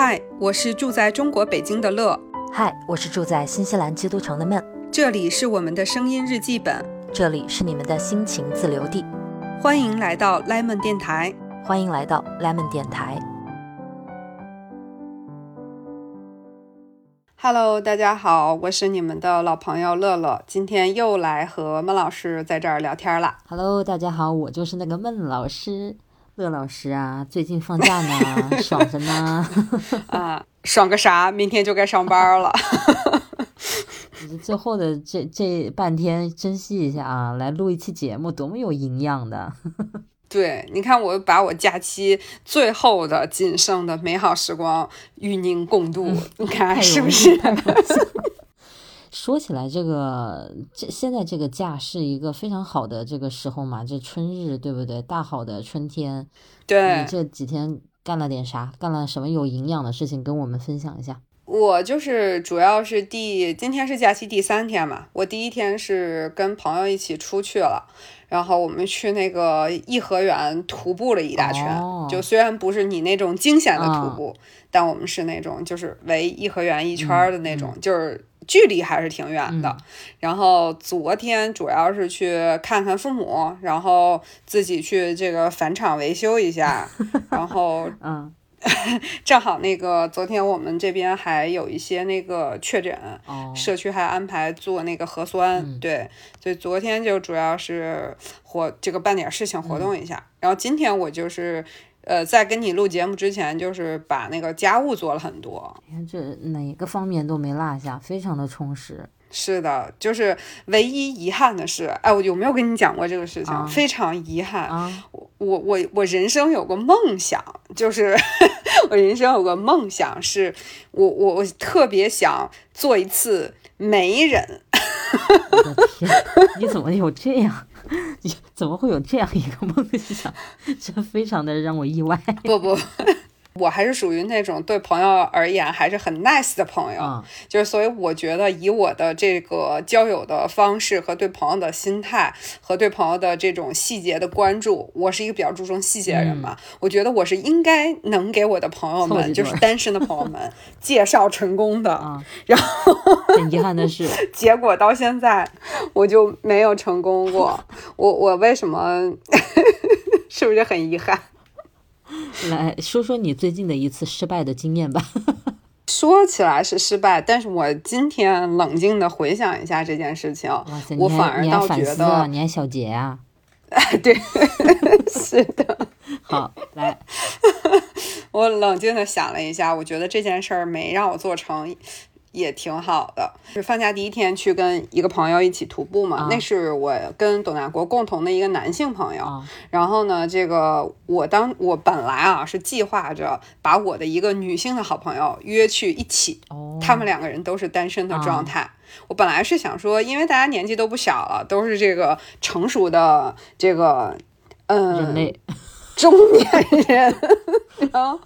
嗨，我是住在中国北京的乐。嗨，我是住在新西兰基督城的闷。这里是我们的声音日记本，这里是你们的心情自留地。欢迎来到 Lemon 电台，欢迎来到 Lemon 电台。Hello，大家好，我是你们的老朋友乐乐，今天又来和闷老师在这儿聊天了。Hello，大家好，我就是那个闷老师，乐老师啊，最近放假呢，爽着呢。啊，爽个啥？明天就该上班了。最后的这这半天，珍惜一下啊，来录一期节目，多么有营养的。对，你看，我把我假期最后的仅剩的美好时光与您共度，你看是不是？说起来，这个这现在这个假是一个非常好的这个时候嘛，这春日对不对？大好的春天，对，你这几天干了点啥？干了什么有营养的事情？跟我们分享一下。我就是主要是第今天是假期第三天嘛，我第一天是跟朋友一起出去了。然后我们去那个颐和园徒步了一大圈，就虽然不是你那种惊险的徒步，但我们是那种就是围颐和园一圈的那种，就是距离还是挺远的。然后昨天主要是去看看父母，然后自己去这个返厂维修一下，然后嗯。正好那个昨天我们这边还有一些那个确诊，社区还安排做那个核酸，对，所以昨天就主要是活这个办点事情活动一下，然后今天我就是呃在跟你录节目之前，就是把那个家务做了很多，你看这哪个方面都没落下，非常的充实。是的，就是唯一遗憾的是，哎，我有没有跟你讲过这个事情？非常遗憾，我我我我人生有个梦想，就是 我人生有个梦想，是我我我特别想做一次媒人。我的天，你怎么有这样？你 怎么会有这样一个梦 想？这非常的让我意外。不不。我还是属于那种对朋友而言还是很 nice 的朋友，就是所以我觉得以我的这个交友的方式和对朋友的心态和对朋友的这种细节的关注，我是一个比较注重细节的人嘛。我觉得我是应该能给我的朋友们，就是单身的朋友们介绍成功的。然后很遗憾的是，结果到现在我就没有成功过。我我为什么？是不是很遗憾？来说说你最近的一次失败的经验吧。说起来是失败，但是我今天冷静的回想一下这件事情，我反而倒觉得你还小结啊？对，是的。好，来，我冷静的想了一下，我觉得这件事儿没让我做成。也挺好的，是放假第一天去跟一个朋友一起徒步嘛？那是我跟董大国共同的一个男性朋友。然后呢，这个我当我本来啊是计划着把我的一个女性的好朋友约去一起，他们两个人都是单身的状态。我本来是想说，因为大家年纪都不小了，都是这个成熟的这个嗯中年人，然后。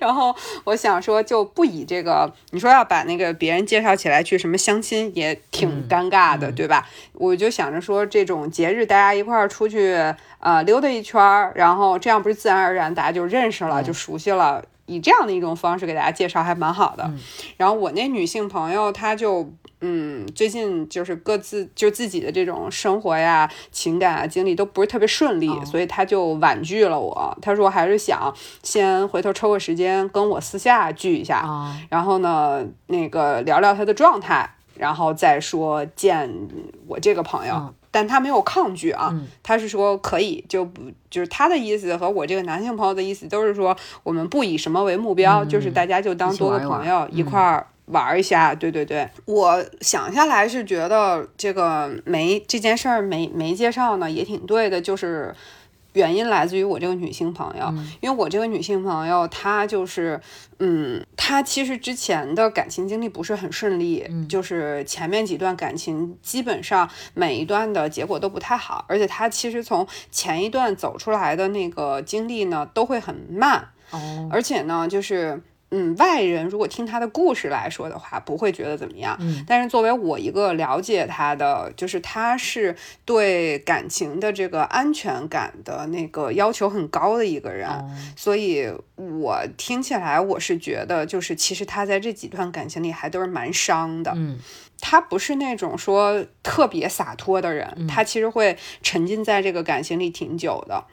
然后我想说，就不以这个，你说要把那个别人介绍起来去什么相亲，也挺尴尬的，对吧？我就想着说，这种节日大家一块儿出去啊溜达一圈儿，然后这样不是自然而然大家就认识了，就熟悉了，以这样的一种方式给大家介绍还蛮好的。然后我那女性朋友她就。嗯，最近就是各自就自己的这种生活呀、情感啊、经历都不是特别顺利，所以他就婉拒了我。他说还是想先回头抽个时间跟我私下聚一下，然后呢，那个聊聊他的状态，然后再说见我这个朋友。但他没有抗拒啊，他是说可以，就不就是他的意思和我这个男性朋友的意思都是说，我们不以什么为目标，就是大家就当多个朋友一块儿。玩一下，对对对，我想下来是觉得这个没这件事儿没没介绍呢，也挺对的，就是原因来自于我这个女性朋友，因为我这个女性朋友她就是，嗯，她其实之前的感情经历不是很顺利，就是前面几段感情基本上每一段的结果都不太好，而且她其实从前一段走出来的那个经历呢都会很慢，哦，而且呢就是。嗯，外人如果听他的故事来说的话，不会觉得怎么样。嗯，但是作为我一个了解他的，就是他是对感情的这个安全感的那个要求很高的一个人，所以我听起来我是觉得，就是其实他在这几段感情里还都是蛮伤的。嗯，他不是那种说特别洒脱的人，他其实会沉浸在这个感情里挺久的。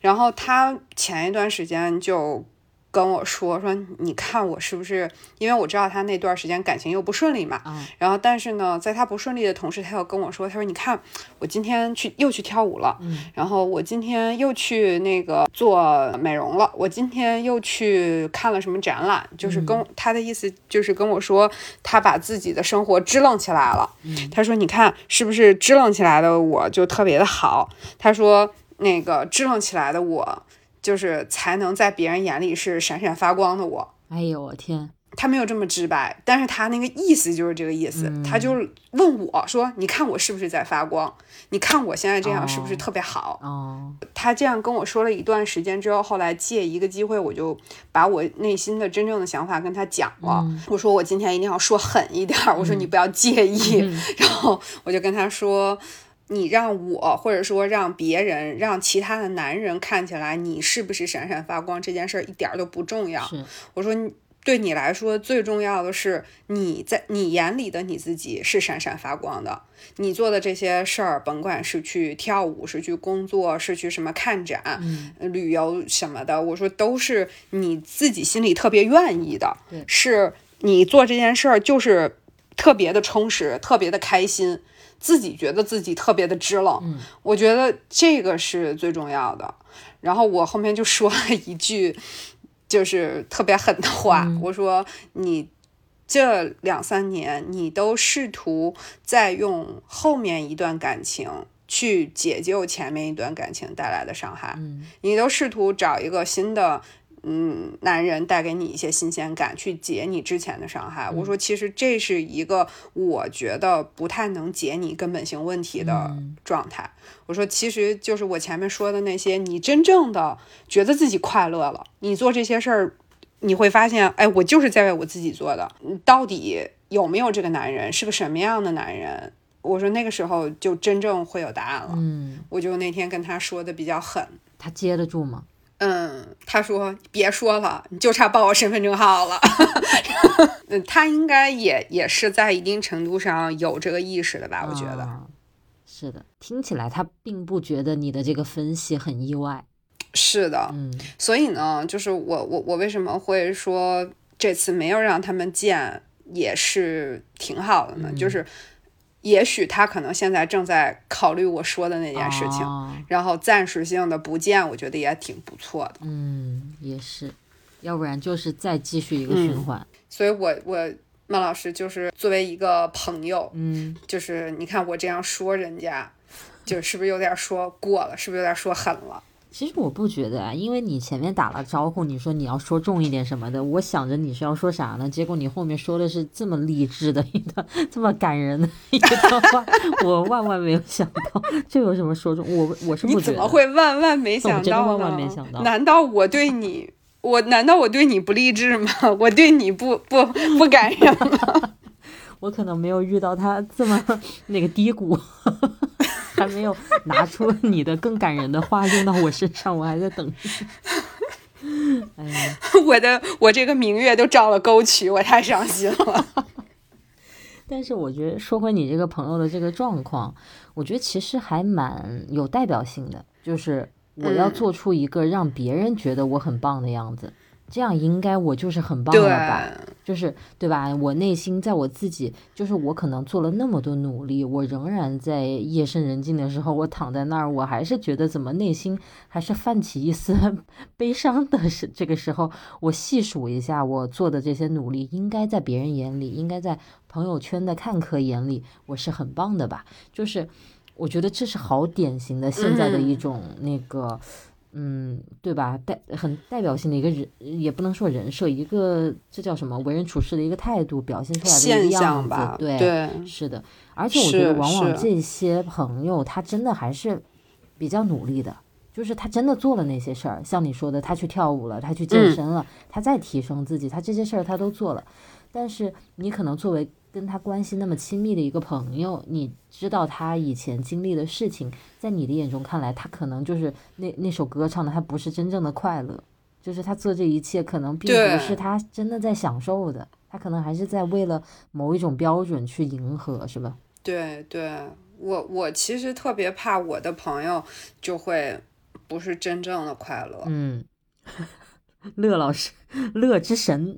然后他前一段时间就。跟我说说，你看我是不是？因为我知道他那段时间感情又不顺利嘛。然后，但是呢，在他不顺利的同时，他又跟我说，他说你看我今天去又去跳舞了。然后我今天又去那个做美容了。我今天又去看了什么展览？就是跟他的意思就是跟我说，他把自己的生活支棱起来了。他说你看是不是支棱起来的我就特别的好？他说那个支棱起来的我。就是才能在别人眼里是闪闪发光的我。哎呦我天，他没有这么直白，但是他那个意思就是这个意思。他就问我说：“你看我是不是在发光？你看我现在这样是不是特别好？”哦，他这样跟我说了一段时间之后，后来借一个机会，我就把我内心的真正的想法跟他讲了。我说我今天一定要说狠一点，我说你不要介意。然后我就跟他说。你让我，或者说让别人，让其他的男人看起来你是不是闪闪发光这件事儿一点都不重要。我说，对你来说最重要的是你在你眼里的你自己是闪闪发光的。你做的这些事儿，甭管是去跳舞，是去工作，是去什么看展、旅游什么的，我说都是你自己心里特别愿意的。是你做这件事儿就是特别的充实，特别的开心。自己觉得自己特别的支棱，我觉得这个是最重要的。然后我后面就说了一句，就是特别狠的话，我说你这两三年你都试图在用后面一段感情去解救前面一段感情带来的伤害，你都试图找一个新的。嗯，男人带给你一些新鲜感，去解你之前的伤害。我说，其实这是一个我觉得不太能解你根本性问题的状态。我说，其实就是我前面说的那些，你真正的觉得自己快乐了，你做这些事儿，你会发现，哎，我就是在为我自己做的。到底有没有这个男人，是个什么样的男人？我说，那个时候就真正会有答案了。嗯，我就那天跟他说的比较狠，他接得住吗？嗯，他说别说了，你就差报我身份证号了。嗯，他应该也也是在一定程度上有这个意识的吧？我觉得是的，听起来他并不觉得你的这个分析很意外。是的，嗯，所以呢，就是我我我为什么会说这次没有让他们见，也是挺好的呢？就是。也许他可能现在正在考虑我说的那件事情，然后暂时性的不见，我觉得也挺不错的。嗯，也是，要不然就是再继续一个循环。所以，我我孟老师就是作为一个朋友，嗯，就是你看我这样说人家，就是不是有点说过了，是不是有点说狠了？其实我不觉得啊，因为你前面打了招呼，你说你要说重一点什么的，我想着你是要说啥呢？结果你后面说的是这么励志的一段，这么感人的一段话，我万万没有想到，这有什么说重？我我是你怎么会万万没想到万万没想到？难道我对你，我难道我对你不励志吗？我对你不不不感人吗？我可能没有遇到他这么 那个低谷。还没有拿出你的更感人的话用到我身上，我还在等。哎呀，我的我这个明月都照了沟渠，我太伤心了。但是我觉得说回你这个朋友的这个状况，我觉得其实还蛮有代表性的，就是我要做出一个让别人觉得我很棒的样子。这样应该我就是很棒了吧？就是对吧？我内心在我自己，就是我可能做了那么多努力，我仍然在夜深人静的时候，我躺在那儿，我还是觉得怎么内心还是泛起一丝 悲伤的。是这个时候，我细数一下我做的这些努力，应该在别人眼里，应该在朋友圈的看客眼里，我是很棒的吧？就是我觉得这是好典型的现在的一种那个。嗯，对吧？代很代表性的一个人，也不能说人设，一个这叫什么？为人处事的一个态度，表现出来的一个样子。对，是的。而且我觉得，往往这些朋友，他真的还是比较努力的。就是他真的做了那些事儿，像你说的，他去跳舞了，他去健身了，他在提升自己，他这些事儿他都做了。但是你可能作为跟他关系那么亲密的一个朋友，你知道他以前经历的事情，在你的眼中看来，他可能就是那那首歌唱的，他不是真正的快乐，就是他做这一切可能并不是他真的在享受的，他可能还是在为了某一种标准去迎合，是吧？对对，我我其实特别怕我的朋友就会。不是真正的快乐。嗯，乐老师，乐之神。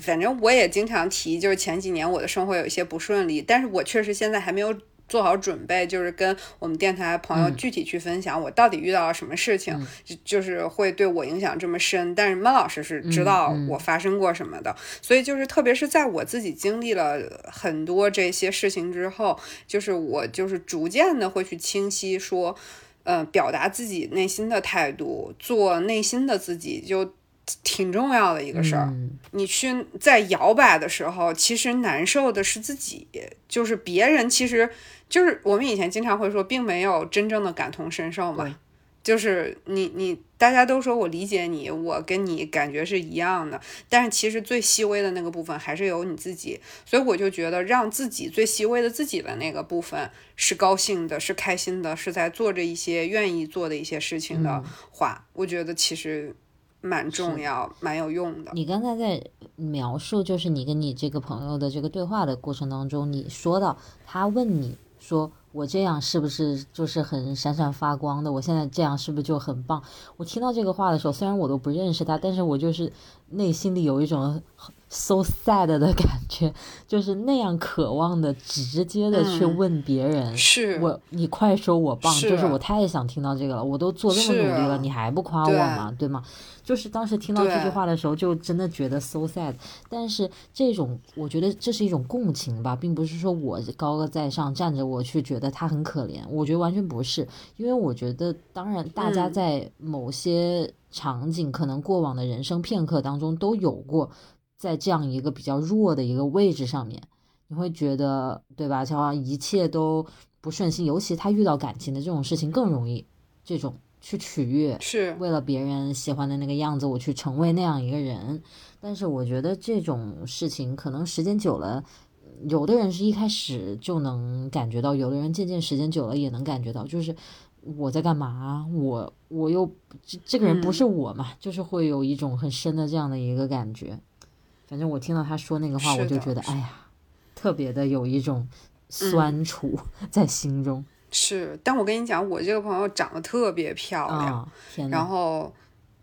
反正我也经常提，就是前几年我的生活有一些不顺利，但是我确实现在还没有做好准备，就是跟我们电台朋友具体去分享我到底遇到了什么事情，就就是会对我影响这么深。但是孟老师是知道我发生过什么的，所以就是特别是在我自己经历了很多这些事情之后，就是我就是逐渐的会去清晰说。呃，表达自己内心的态度，做内心的自己，就挺重要的一个事儿。你去在摇摆的时候，其实难受的是自己，就是别人，其实就是我们以前经常会说，并没有真正的感同身受嘛。就是你你大家都说我理解你，我跟你感觉是一样的，但是其实最细微的那个部分还是有你自己，所以我就觉得让自己最细微的自己的那个部分是高兴的，是开心的，是在做着一些愿意做的一些事情的话，我觉得其实蛮重要，蛮有用的。你刚才在描述就是你跟你这个朋友的这个对话的过程当中，你说到他问你说。我这样是不是就是很闪闪发光的？我现在这样是不是就很棒？我听到这个话的时候，虽然我都不认识他，但是我就是内心里有一种 so sad 的感觉，就是那样渴望的直接的去问别人，是我你快说我棒，就是我太想听到这个了。我都做这么努力了，你还不夸我吗？对吗？就是当时听到这句话的时候，就真的觉得 so sad。但是这种，我觉得这是一种共情吧，并不是说我高高在上站着，我去觉得他很可怜。我觉得完全不是，因为我觉得，当然大家在某些场景，可能过往的人生片刻当中都有过，在这样一个比较弱的一个位置上面，你会觉得，对吧？就好像一切都不顺心，尤其他遇到感情的这种事情更容易这种。去取悦，是为了别人喜欢的那个样子，我去成为那样一个人。但是我觉得这种事情可能时间久了，有的人是一开始就能感觉到，有的人渐渐时间久了也能感觉到，就是我在干嘛？我我又这这个人不是我嘛？就是会有一种很深的这样的一个感觉。反正我听到他说那个话，我就觉得哎呀，特别的有一种酸楚 在心中。是，但我跟你讲，我这个朋友长得特别漂亮，然后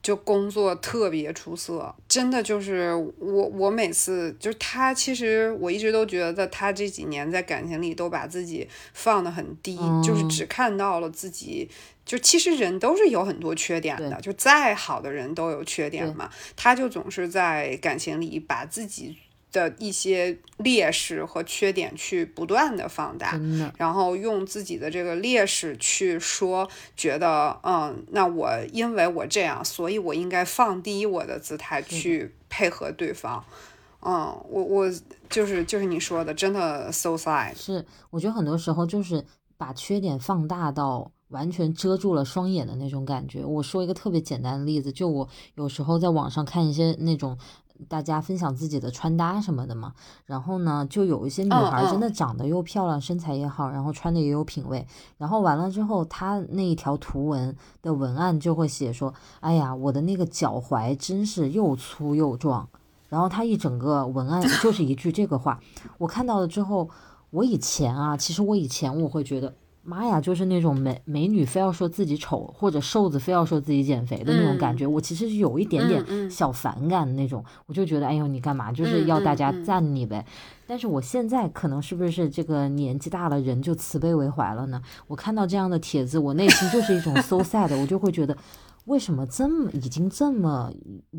就工作特别出色，真的就是我我每次就是他，其实我一直都觉得他这几年在感情里都把自己放得很低，就是只看到了自己，就其实人都是有很多缺点的，就再好的人都有缺点嘛，他就总是在感情里把自己。的一些劣势和缺点去不断的放大，然后用自己的这个劣势去说，觉得嗯，那我因为我这样，所以我应该放低我的姿态去配合对方。嗯，我我就是就是你说的，真的 so sad。是，我觉得很多时候就是把缺点放大到完全遮住了双眼的那种感觉。我说一个特别简单的例子，就我有时候在网上看一些那种。大家分享自己的穿搭什么的嘛，然后呢，就有一些女孩真的长得又漂亮，身材也好，然后穿的也有品味，然后完了之后，她那一条图文的文案就会写说：“哎呀，我的那个脚踝真是又粗又壮。”然后她一整个文案就是一句这个话，我看到了之后，我以前啊，其实我以前我会觉得。妈呀，就是那种美美女非要说自己丑，或者瘦子非要说自己减肥的那种感觉，我其实是有一点点小反感的那种。我就觉得，哎呦，你干嘛就是要大家赞你呗？但是我现在可能是不是这个年纪大了，人就慈悲为怀了呢？我看到这样的帖子，我内心就是一种 so sad，我就会觉得，为什么这么已经这么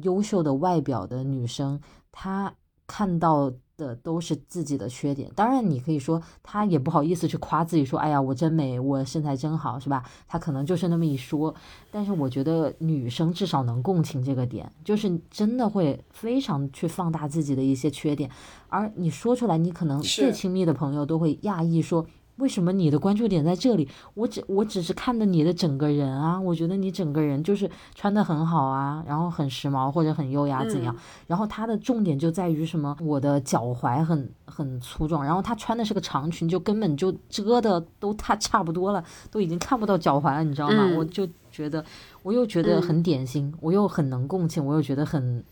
优秀的外表的女生，她看到。的都是自己的缺点，当然你可以说他也不好意思去夸自己，说哎呀我真美，我身材真好，是吧？他可能就是那么一说，但是我觉得女生至少能共情这个点，就是真的会非常去放大自己的一些缺点，而你说出来，你可能最亲密的朋友都会讶异说，为什么你的关注点在这里？我只我只是看的你的整个人啊，我觉得你整个人就是穿的很好啊，然后很时髦或者很优雅怎样？然后他的重点就在于什么？我的脚踝很很粗壮，然后他穿的是个长裙，就根本就遮的都他差不多了，都已经看不到脚踝了，你知道吗？我就觉得我又觉得很典型，我又很能共情，我又觉得很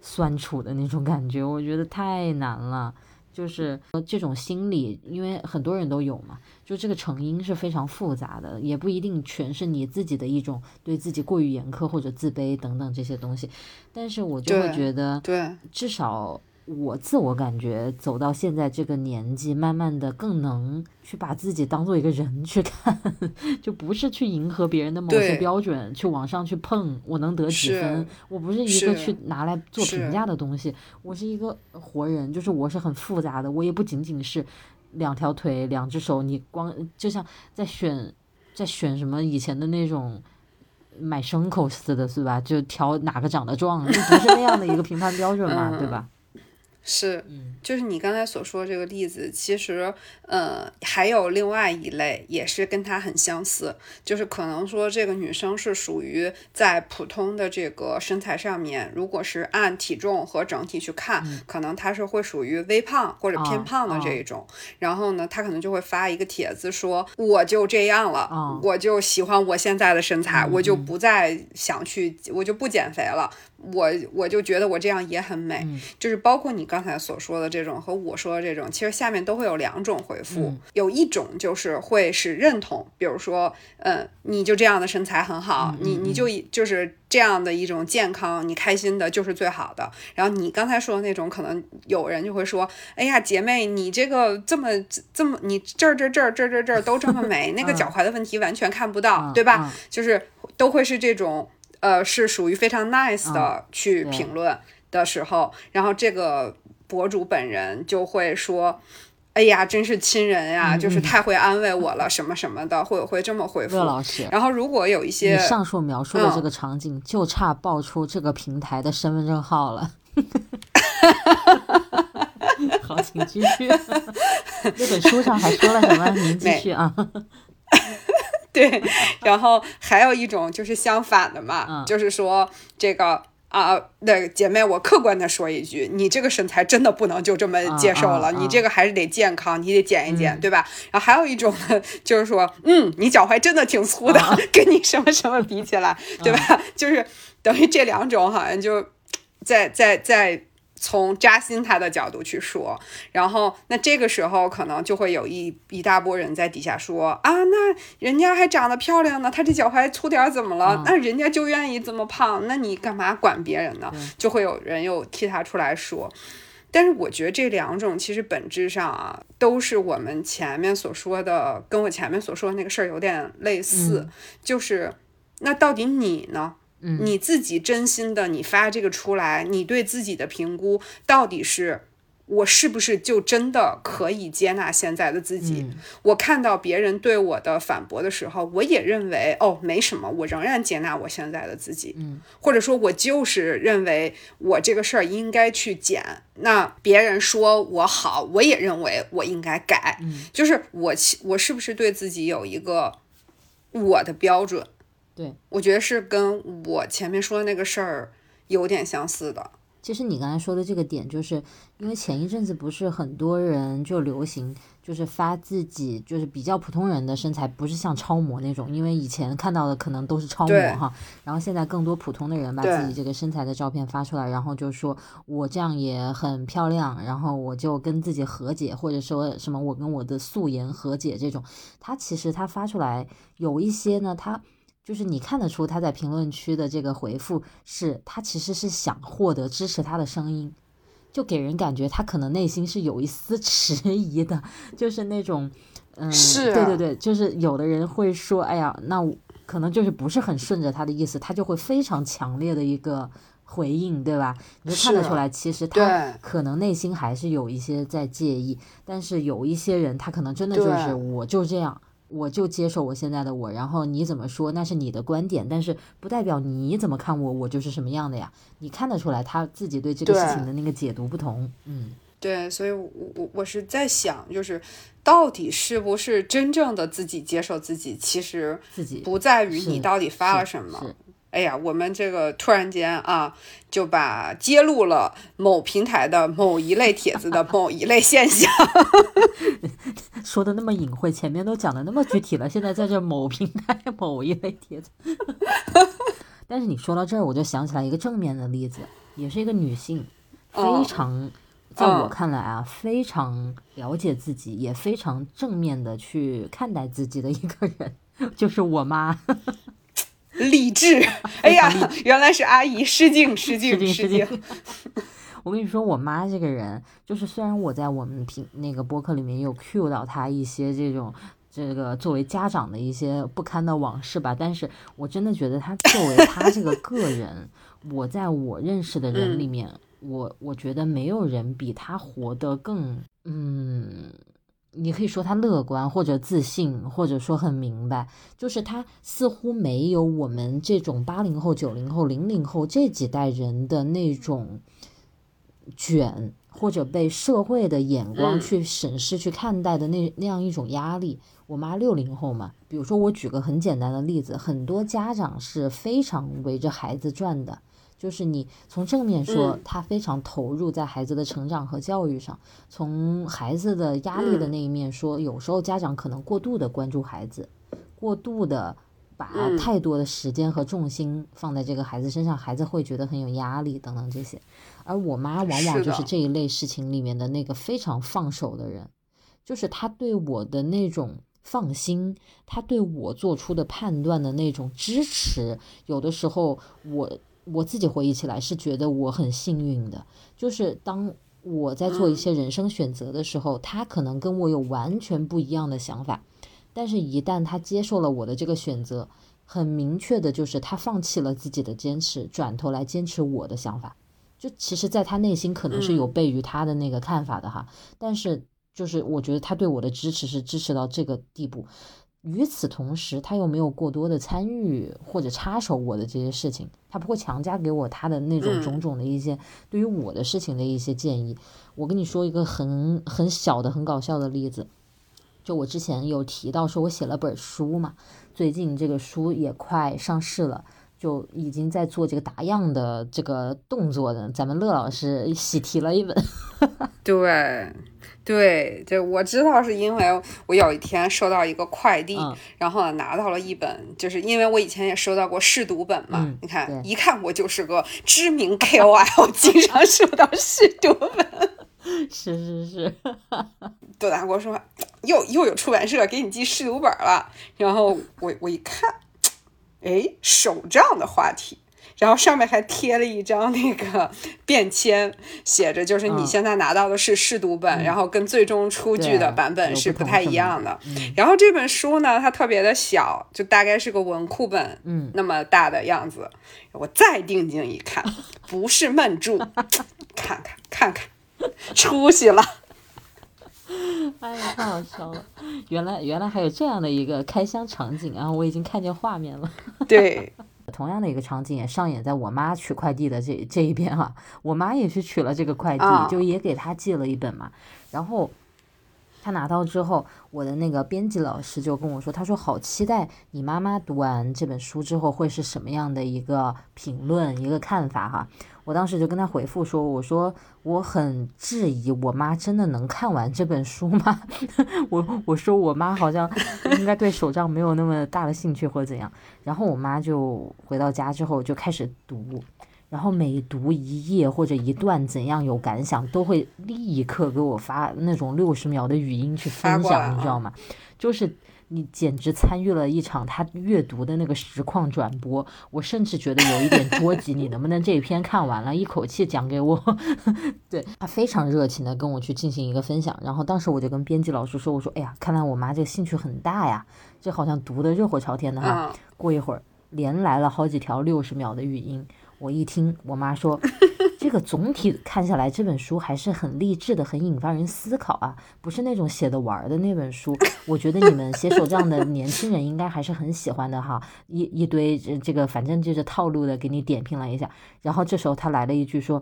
酸楚的那种感觉，我觉得太难了。就是这种心理，因为很多人都有嘛，就这个成因是非常复杂的，也不一定全是你自己的一种对自己过于严苛或者自卑等等这些东西，但是我就会觉得，对，至少。我自我感觉走到现在这个年纪，慢慢的更能去把自己当做一个人去看，就不是去迎合别人的某些标准，去往上去碰我能得几分。我不是一个去拿来做评价的东西，我是一个活人，就是我是很复杂的，我也不仅仅是两条腿、两只手。你光就像在选在选什么以前的那种买牲口似的，是吧？就挑哪个长得壮，就不是那样的一个评判标准嘛，对吧？是，就是你刚才所说的这个例子，其实，呃，还有另外一类，也是跟它很相似，就是可能说这个女生是属于在普通的这个身材上面，如果是按体重和整体去看，可能她是会属于微胖或者偏胖的这一种。然后呢，她可能就会发一个帖子说，我就这样了，我就喜欢我现在的身材，我就不再想去，我就不减肥了。我我就觉得我这样也很美，就是包括你刚才所说的这种和我说的这种，其实下面都会有两种回复，有一种就是会是认同，比如说，嗯，你就这样的身材很好，你你就就是这样的一种健康，你开心的就是最好的。然后你刚才说的那种，可能有人就会说，哎呀，姐妹，你这个这么这么，你这儿这儿这儿这这这儿都这么美，那个脚踝的问题完全看不到，对吧？就是都会是这种。呃，是属于非常 nice 的去评论的时候，然后这个博主本人就会说：“哎呀，真是亲人呀，就是太会安慰我了，什么什么的，会会这么回复。”乐老师，然后如果有一些上述描述的这个场景，就差爆出这个平台的身份证号了。好，请继续。那本书上还说了什么？您继续啊。对，然后还有一种就是相反的嘛，就是说这个啊，那姐妹，我客观的说一句，你这个身材真的不能就这么接受了，你这个还是得健康，你得减一减，对吧？然后还有一种呢，就是说，嗯，你脚踝真的挺粗的，跟你什么什么比起来，对吧？就是等于这两种好像就在在在。从扎心他的角度去说，然后那这个时候可能就会有一一大波人在底下说啊，那人家还长得漂亮呢，他这脚踝粗点怎么了？那人家就愿意这么胖，那你干嘛管别人呢？就会有人又替他出来说。但是我觉得这两种其实本质上啊，都是我们前面所说的，跟我前面所说的那个事儿有点类似，就是那到底你呢？你自己真心的，你发这个出来，你对自己的评估到底是，我是不是就真的可以接纳现在的自己？我看到别人对我的反驳的时候，我也认为哦，没什么，我仍然接纳我现在的自己。嗯，或者说，我就是认为我这个事儿应该去减。那别人说我好，我也认为我应该改。嗯，就是我，我是不是对自己有一个我的标准？对，我觉得是跟我前面说的那个事儿有点相似的。其实你刚才说的这个点，就是因为前一阵子不是很多人就流行，就是发自己就是比较普通人的身材，不是像超模那种，因为以前看到的可能都是超模哈。然后现在更多普通的人把自己这个身材的照片发出来，然后就说我这样也很漂亮，然后我就跟自己和解，或者说什么我跟我的素颜和解这种。他其实他发出来有一些呢，他。就是你看得出他在评论区的这个回复，是他其实是想获得支持他的声音，就给人感觉他可能内心是有一丝 迟疑的，就是那种，嗯，是对对对，就是有的人会说，哎呀，那可能就是不是很顺着他的意思，他就会非常强烈的一个回应，对吧？你就看得出来，其实他可能内心还是有一些在介意，但是有一些人他可能真的就是我就这样。我就接受我现在的我，然后你怎么说那是你的观点，但是不代表你怎么看我，我就是什么样的呀？你看得出来他自己对这个事情的那个解读不同，嗯，对，所以我我我是在想，就是到底是不是真正的自己接受自己，其实自己不在于你到底发了什么是。哎呀，我们这个突然间啊，就把揭露了某平台的某一类帖子的 某一类现象。说的那么隐晦，前面都讲的那么具体了，现在在这某平台某一类帖子。但是你说到这儿，我就想起来一个正面的例子，也是一个女性，非嗯常，在我嗯看来啊，非常了解自己，也非常正面的去看待自己的一个人，就是我妈。励志，哎呀，原来是阿姨，失敬失 失敬敬失失敬敬。我跟你说，我妈这个人，就是虽然我在我们平那个播客里面有 cue 到她一些这种这个作为家长的一些不堪的往事吧，但是我真的觉得她作为她这个个人，我在我认识的人里面，我我觉得没有人比她活得更嗯。你可以说他乐观，或者自信，或者说很明白，就是他似乎没有我们这种八零后、九零后、零零后这几代人的那种卷，或者被社会的眼光嗯去审视、去看待的那那样一种压力。我妈六零后嘛，比如说我举个很简单的例子，很多家长是非常围着孩子转的。就是你从正面说嗯，他非常投入在孩子的成长和教育上；从孩子的压力的嗯。那一面说，有时候家长可能过度的关注孩子，过度的把嗯。太多的时间和重心放在这个孩子身上，孩子会觉得很有压力等等这些。而我妈往往就是这一类事情里面的那个非常放手的人，就是她对我的那种放心，她对我做出的判断的那种支持，有的时候我我自己回忆起来是觉得我很幸运的，就是当我在做一些人生选择的时候，他可能跟我有完全不一样的想法，但是一旦他接受了我的这个选择，很明确的就是他放弃了自己的坚持，转头来坚持我的想法。就其实，在他内心可能是有悖于他的那个看法的哈，但是就是我觉得他对我的支持是支持到这个地步。与此同时，他又没有过多的参与或者插手我的这些事情，他不会强加给我他的那种嗯种种的一些对于我的事情的一些建议。我跟你说一个很很小的、很搞笑的例子，就我之前有提到说，我写了本书嘛，最近这个书也快上市了。就已经在做这个打样的这个动作的，咱们乐老师喜提了一本，对，对，就我知道是因为我有一天收到一个快递，嗯然后呢拿到了一本，就是因为我以前也收到过试读本嘛，嗯你看一看我就是个知名 KOL，经常收到试读本。是 是是，杜大国说又又有出版社给你寄试读本了，然后我我一看，哎，手账的话题。然后上面还贴了一张那个 便签，写着就是你嗯现在拿到的是试读本，然后跟最终出具的版本是不太一样的。嗯然后这本书呢，它特别的小，就大概是个文库本嗯，那么大的样子。我再定睛一看，不是闷住，看看看看，出息了。哎呀，太好笑了！原来原来还有这样的一个开箱场景啊，我已经看见画面了。对，同样的一个场景也上演在我妈取快递的这这一边哈、我妈也是取了这个快递，啊就也给她寄了一本嘛。然后她拿到之后，我的那个编辑老师就跟我说，他说好期待你妈妈读完这本书之后会是什么样的一个评论、一个看法哈。我当时就跟他回复说：“我说我很质疑我妈真的能看完这本书吗？我我说我妈好像应该对手账没有那么大的兴趣或者怎样。”然后我妈就回到家之后就开始读，然后每读一页或者一段怎样有感想，都会立刻给我发那种六十秒的语音去分享，你知道吗？就是你简直参与了一场他阅读的那个实况转播，我甚至觉得有一点捉急，你能不能这一篇看完了，一口气讲给我？对他非常热情的跟我去进行一个分享，然后当时我就跟编辑老师说，我说，哎呀，看来我妈这个兴趣很大呀，这好像读的热火朝天的哈。嗯，过一会儿连来了好几条六十秒的语音，我一听，我妈说，这个总体看下来，这本书还是很励志的，很引发人思考啊，不是那种写的玩儿的那本书。我觉得你们写手账的年轻人应该还是很喜欢的哈，一一堆这这个反正就是套路的给你点评了一下，然后这时候他来了一句说。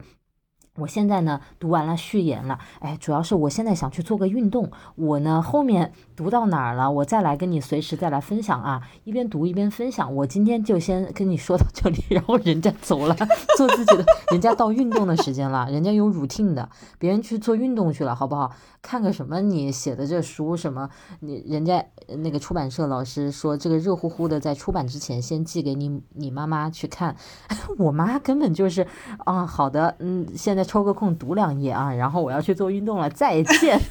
我现在呢读完了序言了，哎，主要是我现在想去做个运动。我呢后面读到哪儿了，我再来跟你随时再来分享啊，一边读一边分享。我今天就先跟你说到这里，然后人家走了，做自己的，人家到运动的时间了，人家有 routine 的，别人去做运动去了，好不好？看个什么你写的这书什么，你人家那个出版社老师说这个热乎乎的，在出版之前先寄给你你妈妈去看。我妈根本就是啊，好的，嗯，现在。抽个空读两页啊，然后我要去做运动了，再见。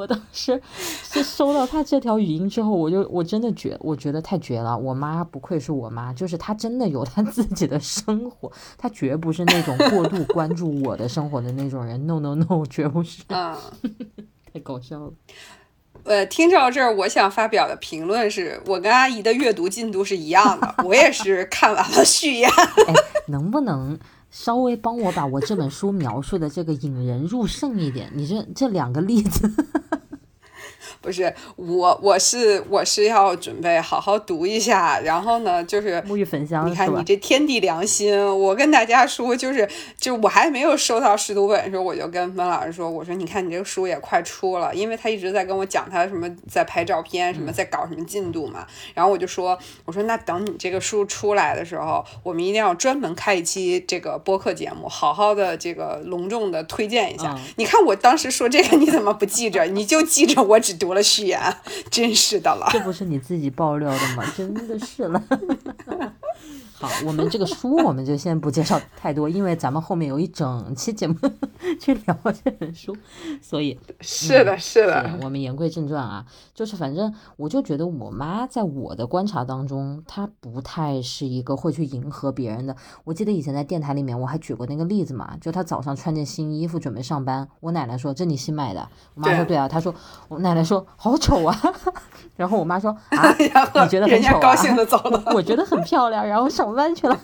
我当时是收到他这条语音之后，我就我真的觉我觉得太绝了。我妈不愧是我妈，就是她真的有她自己的生活，她绝不是那种过度关注我的生活的那种人。No No No，绝不是。嗯，太搞笑了。呃，听到这儿，我想发表的评论是我跟阿姨的阅读进度是一样的，我也是看完了序言。哎，能不能？稍微帮我把我这本书描述的这个引人入胜一点，你这这两个例子。不是我，我是我是要准备好好读一下，然后呢，就是沐浴焚香。你看你这天地良心，我跟大家说，就是就我还没有收到试读本的时候，我就跟温老师说，我说你看你这个书也快出了，因为他一直在跟我讲他什么在拍照片，什么在搞什么进度嘛。然后我就说，我说那等你这个书出来的时候，我们一定要专门开一期这个播客节目，好好的这个隆重的推荐一下。你看我当时说这个，你怎么不记着？你就记着我只读。了序言，真是的了，这不是你自己爆料的吗？真的是了。好，我们这个书我们就先不介绍太多，因为咱们后面有一整期节目 去聊这本书，所以是的，是的。我们言归正传啊，就是反正我就觉得我妈在我的观察当中，她不太是一个会去迎合别人的。我记得以前在电台里面我还举过那个例子嘛，就她早上穿件新衣服准备上班，我奶奶说这你新买的，我妈说对啊，她说我奶奶说好丑啊，然后我妈说 啊，你觉得很丑啊？高兴的走了，我觉得很漂亮，然后上。班去了，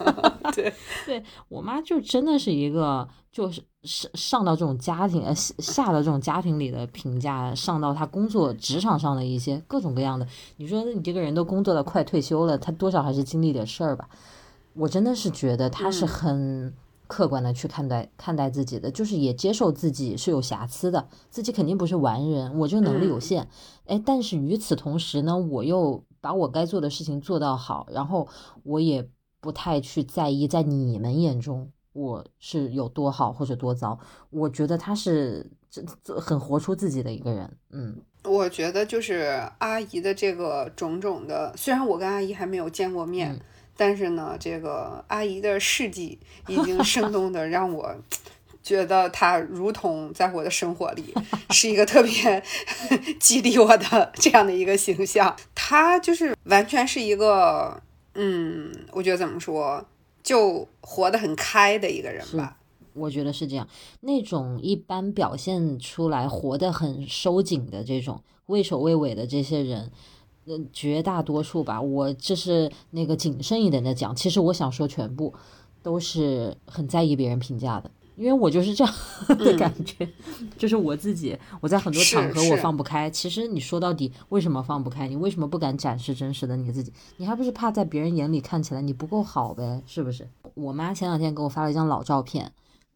对对，我妈就真的是一个，就是上上到这种家庭，呃下到这种家庭里的评价，上到她工作职场上的一些各种各样的。你说你这个人都工作了快退休了，她多少还是经历点事儿吧？我真的是觉得她是很客观的去看待看待自己的，就是也接受自己是有瑕疵的，自己肯定不是完人，我就能力有限。哎，但是与此同时呢，我又把我该做的事情做到好，然后我也。不太去在意，在你们眼中我是有多好或者多糟。我觉得他是这这很活出自己的一个人。嗯，我觉得就是阿姨的这个种种的，虽然我跟阿姨还没有见过面，但是呢，这个阿姨的事迹已经生动的让我 觉得她如同在我的生活里是一个特别 激励我的这样的一个形象。她就是完全是一个。嗯，我觉得怎么说，就活得很开的一个人吧。我觉得是这样，那种一般表现出来活得很收紧的这种畏首畏尾的这些人，嗯，绝大多数吧。我这是那个谨慎一点的讲，其实我想说，全部都是很在意别人评价的。因为我就是这样 的感觉，就是我自己，我在很多场合我放不开。其实你说到底，为什么放不开？你为什么不敢展示真实的你自己？你还不是怕在别人眼里看起来你不够好呗？是不是？我妈前两天给我发了一张老照片，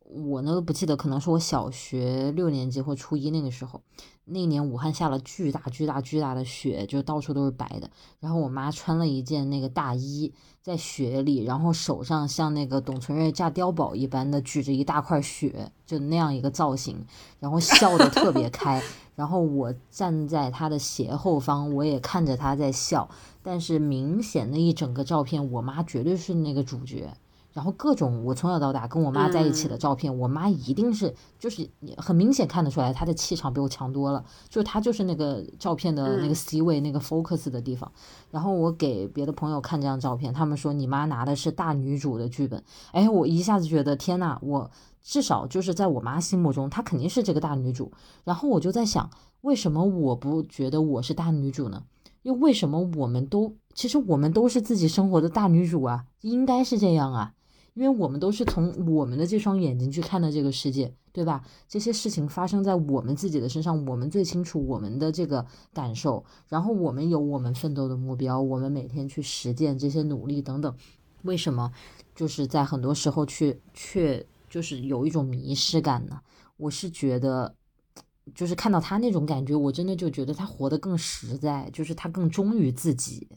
我呢不记得，可能是我小学六年级或初一那个时候。那年武汉下了巨大巨大巨大的雪，就到处都是白的。然后我妈穿了一件那个大衣，在雪里，然后手上像那个董存瑞炸碉堡一般的举着一大块雪，就那样一个造型，然后笑得特别开。然后我站在她的斜后方，我也看着她在笑。但是明显的一整个照片，我妈绝对是那个主角。然后各种我从小到大跟我妈在一起的照片，我妈一定是就是很明显看得出来，她的气场比我强多了。就她就是那个照片的那个 C 位那个 focus 的地方。然后我给别的朋友看这张照片，他们说你妈拿的是大女主的剧本。哎，我一下子觉得天呐，我至少就是在我妈心目中，她肯定是这个大女主。然后我就在想，为什么我不觉得我是大女主呢？又为什么我们都其实我们都是自己生活的大女主啊？应该是这样啊。因为我们都是从我们的这双眼睛去看的这个世界，对吧？这些事情发生在我们自己的身上，我们最清楚我们的这个感受。然后我们有我们奋斗的目标，我们每天去实践这些努力等等。为什么就是在很多时候去却就是有一种迷失感呢？我是觉得，就是看到他那种感觉，我真的就觉得他活得更实在，就是他更忠于自己。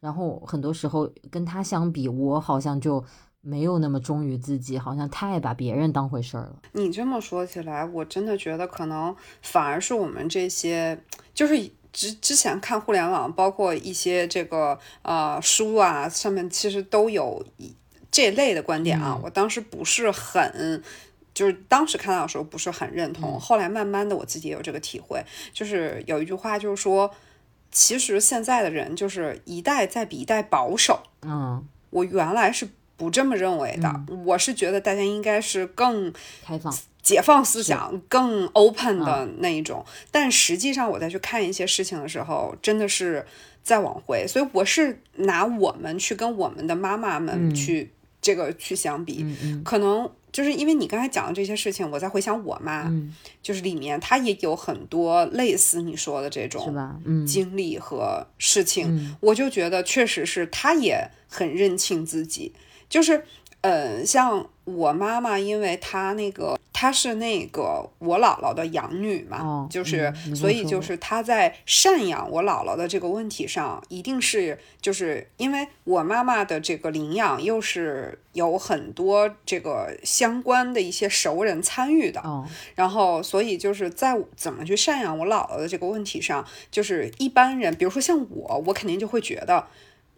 然后很多时候跟他相比，我好像就没有那么忠于自己，好像太把别人当回事儿了。你这么说起来，我真的觉得可能反而是我们这些，就是之之前看互联网，包括一些这个呃书啊，上面其实都有这类的观点啊。我当时不是很。就是当时看到的时候不是很认同，后来慢慢的我自己也有这个体会，就是有一句话就是说，其实现在的人就是一代在比一代保守。嗯，我原来是不这么认为的，我是觉得大家应该是更开放、解放思想、更 open 的那一种。但实际上我再去看一些事情的时候，真的是在往回。所以我是拿我们去跟我们的妈妈们去这个去相比，可能。就是因为你刚才讲的这些事情，我在回想我妈，就是里面她也有很多类似你说的这种经历和事情，我就觉得确实是她也很认清自己，就是。呃，像我妈妈，因为她那个她是那个我姥姥的养女嘛，就是所以就是她在赡养我姥姥的这个问题上，一定是就是因为我妈妈的这个领养又是有很多这个相关的一些熟人参与的，然后所以就是在怎么去赡养我姥姥的这个问题上，就是一般人，比如说像我，我肯定就会觉得。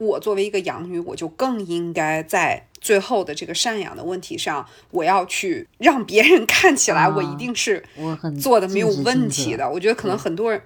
我作为一个养女，我就更应该在最后的这个赡养的问题上，我要去让别人 看起来我一定是做的没有问题的。我觉得可能很多人，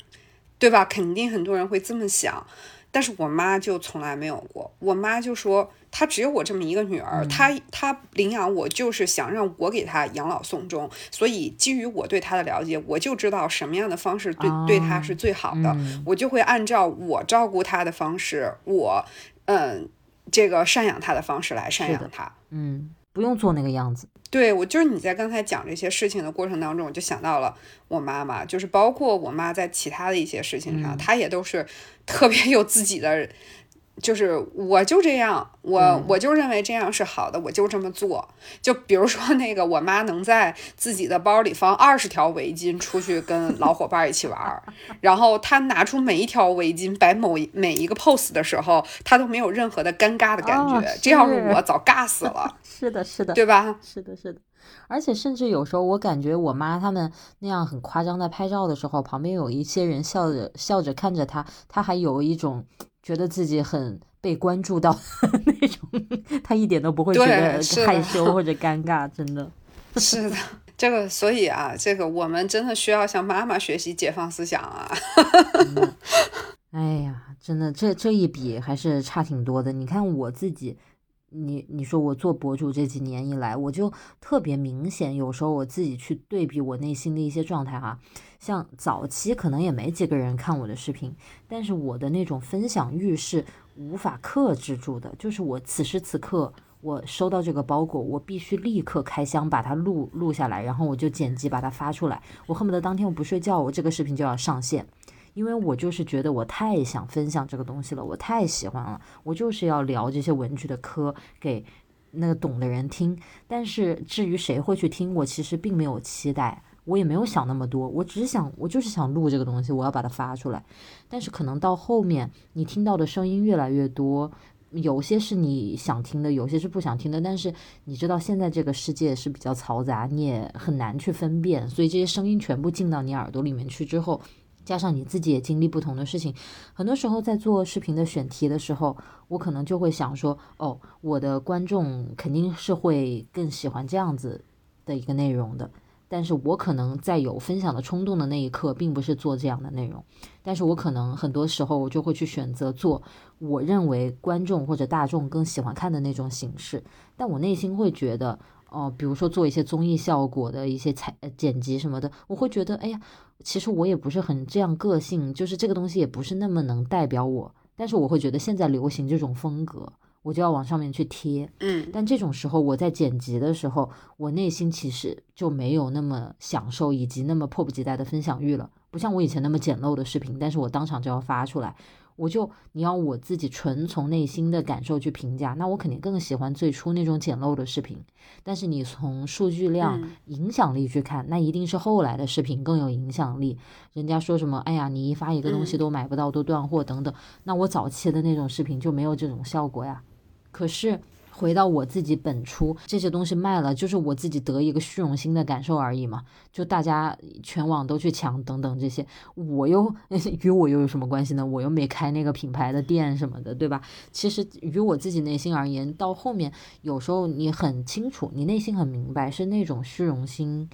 对吧？肯定很多人会这么想。但是我妈就从来没有过，我妈就说她只有我这么一个女儿，她她领养我就是想让我给她养老送终，所以基于我对她的了解，我就知道什么样的方式对对她是最好的，我就会按照我照顾她的方式，我嗯这个赡养她的方式来赡养她，嗯，不用做那个样子。对我就是你在刚才讲这些事情的过程当中，我就想到了我妈妈，就是包括我妈在其他的一些事情上，她也都是特别有自己的。就是我就这样，我我就认为这样是好的，我就这么做。就比如说那个，我妈能在自己的包里放二十条围巾，出去跟老伙伴一起玩，然后她拿出每一条围巾摆某每一个 pose 的时候，她都没有任何的尴尬的感觉。这要是我，早尬死了。是的，是的，对吧？是的，是的。而且甚至有时候，我感觉我妈他们那样很夸张，在拍照的时候，旁边有一些人笑着笑着看着她，她还有一种。觉得自己很被关注到 那种，他一点都不会觉得害羞 或者尴尬，真的 是的。这个，所以啊，这个我们真的需要向妈妈学习解放思想啊。哎呀，真的，这这一比还是差挺多的。你看我自己。你你说我做博主这几年以来，我就特别明显，有时候我自己去对比我内心的一些状态哈，像早期可能也没几个人看我的视频，但是我的那种分享欲是无法克制住的，就是我此时此刻我收到这个包裹，我必须立刻开箱把它录录下来，然后我就剪辑把它发出来，我恨不得当天我不睡觉，我这个视频就要上线。因为我就是觉得我太想分享这个东西了，我太喜欢了，我就是要聊这些文具的科给那个懂的人听。但是至于谁会去听，我其实并没有期待，我也没有想那么多，我只是想，我就是想录这个东西，我要把它发出来。但是可能到后面，你听到的声音越来越多，有些是你想听的，有些是不想听的。但是你知道现在这个世界是比较嘈杂，你也很难去分辨，所以这些声音全部进到你耳朵里面去之后。加上你自己也经历不同的事情，很多时候在做视频的选题的时候，我可能就会想说，哦，我的观众肯定是会更喜欢这样子的一个内容的，但是我可能在有分享的冲动的那一刻，并不是做这样的内容，但是我可能很多时候我就会去选择做我认为观众或者大众更喜欢看的那种形式，但我内心会觉得。哦，比如说做一些综艺效果的一些采剪辑什么的，我会觉得，哎呀，其实我也不是很这样个性，就是这个东西也不是那么能代表我。但是我会觉得现在流行这种风格，我就要往上面去贴。嗯，但这种时候我在剪辑的时候，我内心其实就没有那么享受以及那么迫不及待的分享欲了，不像我以前那么简陋的视频，但是我当场就要发出来。我就你要我自己纯从内心的感受去评价，那我肯定更喜欢最初那种简陋的视频。但是你从数据量、影响力去看，那一定是后来的视频更有影响力。人家说什么，哎呀，你一发一个东西都买不到，都断货等等，那我早期的那种视频就没有这种效果呀。可是。回到我自己本初，这些东西卖了，就是我自己得一个虚荣心的感受而已嘛。就大家全网都去抢等等这些，我又 与我又有什么关系呢？我又没开那个品牌的店什么的，对吧？其实与我自己内心而言，到后面有时候你很清楚，你内心很明白，是那种虚荣心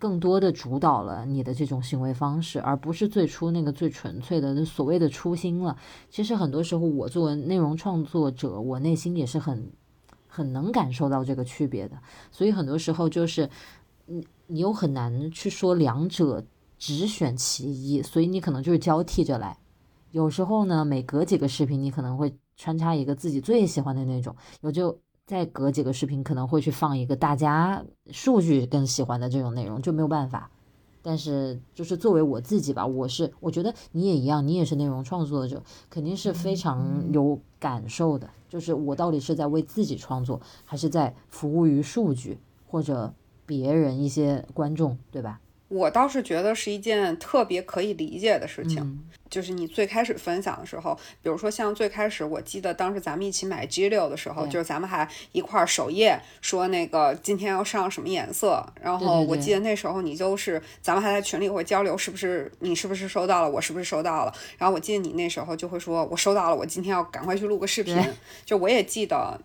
更多的主导了你的这种行为方式，而不是最初那个最纯粹的所谓的初心了。其实很多时候，我作为内容创作者，我内心也是很。很能感受到这个区别的，所以很多时候就是，你你又很难去说两者只选其一，所以你可能就是交替着来。有时候呢，每隔几个视频，你可能会穿插一个自己最喜欢的那种，有就再隔几个视频，可能会去放一个大家数据更喜欢的这种内容，就没有办法。但是，就是作为我自己吧，我是我觉得你也一样，你也是内容创作者，肯定是非常有感受的。就是我到底是在为自己创作，还是在服务于数据或者别人一些观众，对吧？我倒是觉得是一件特别可以理解的事情，就是你最开始分享的时候，比如说像最开始，我记得当时咱们一起买 G 六的时候，就是咱们还一块儿首页说那个今天要上什么颜色，然后我记得那时候你就是咱们还在群里会交流，是不是你是不是收到了，我是不是收到了，然后我记得你那时候就会说我收到了，我今天要赶快去录个视频，就我也记得。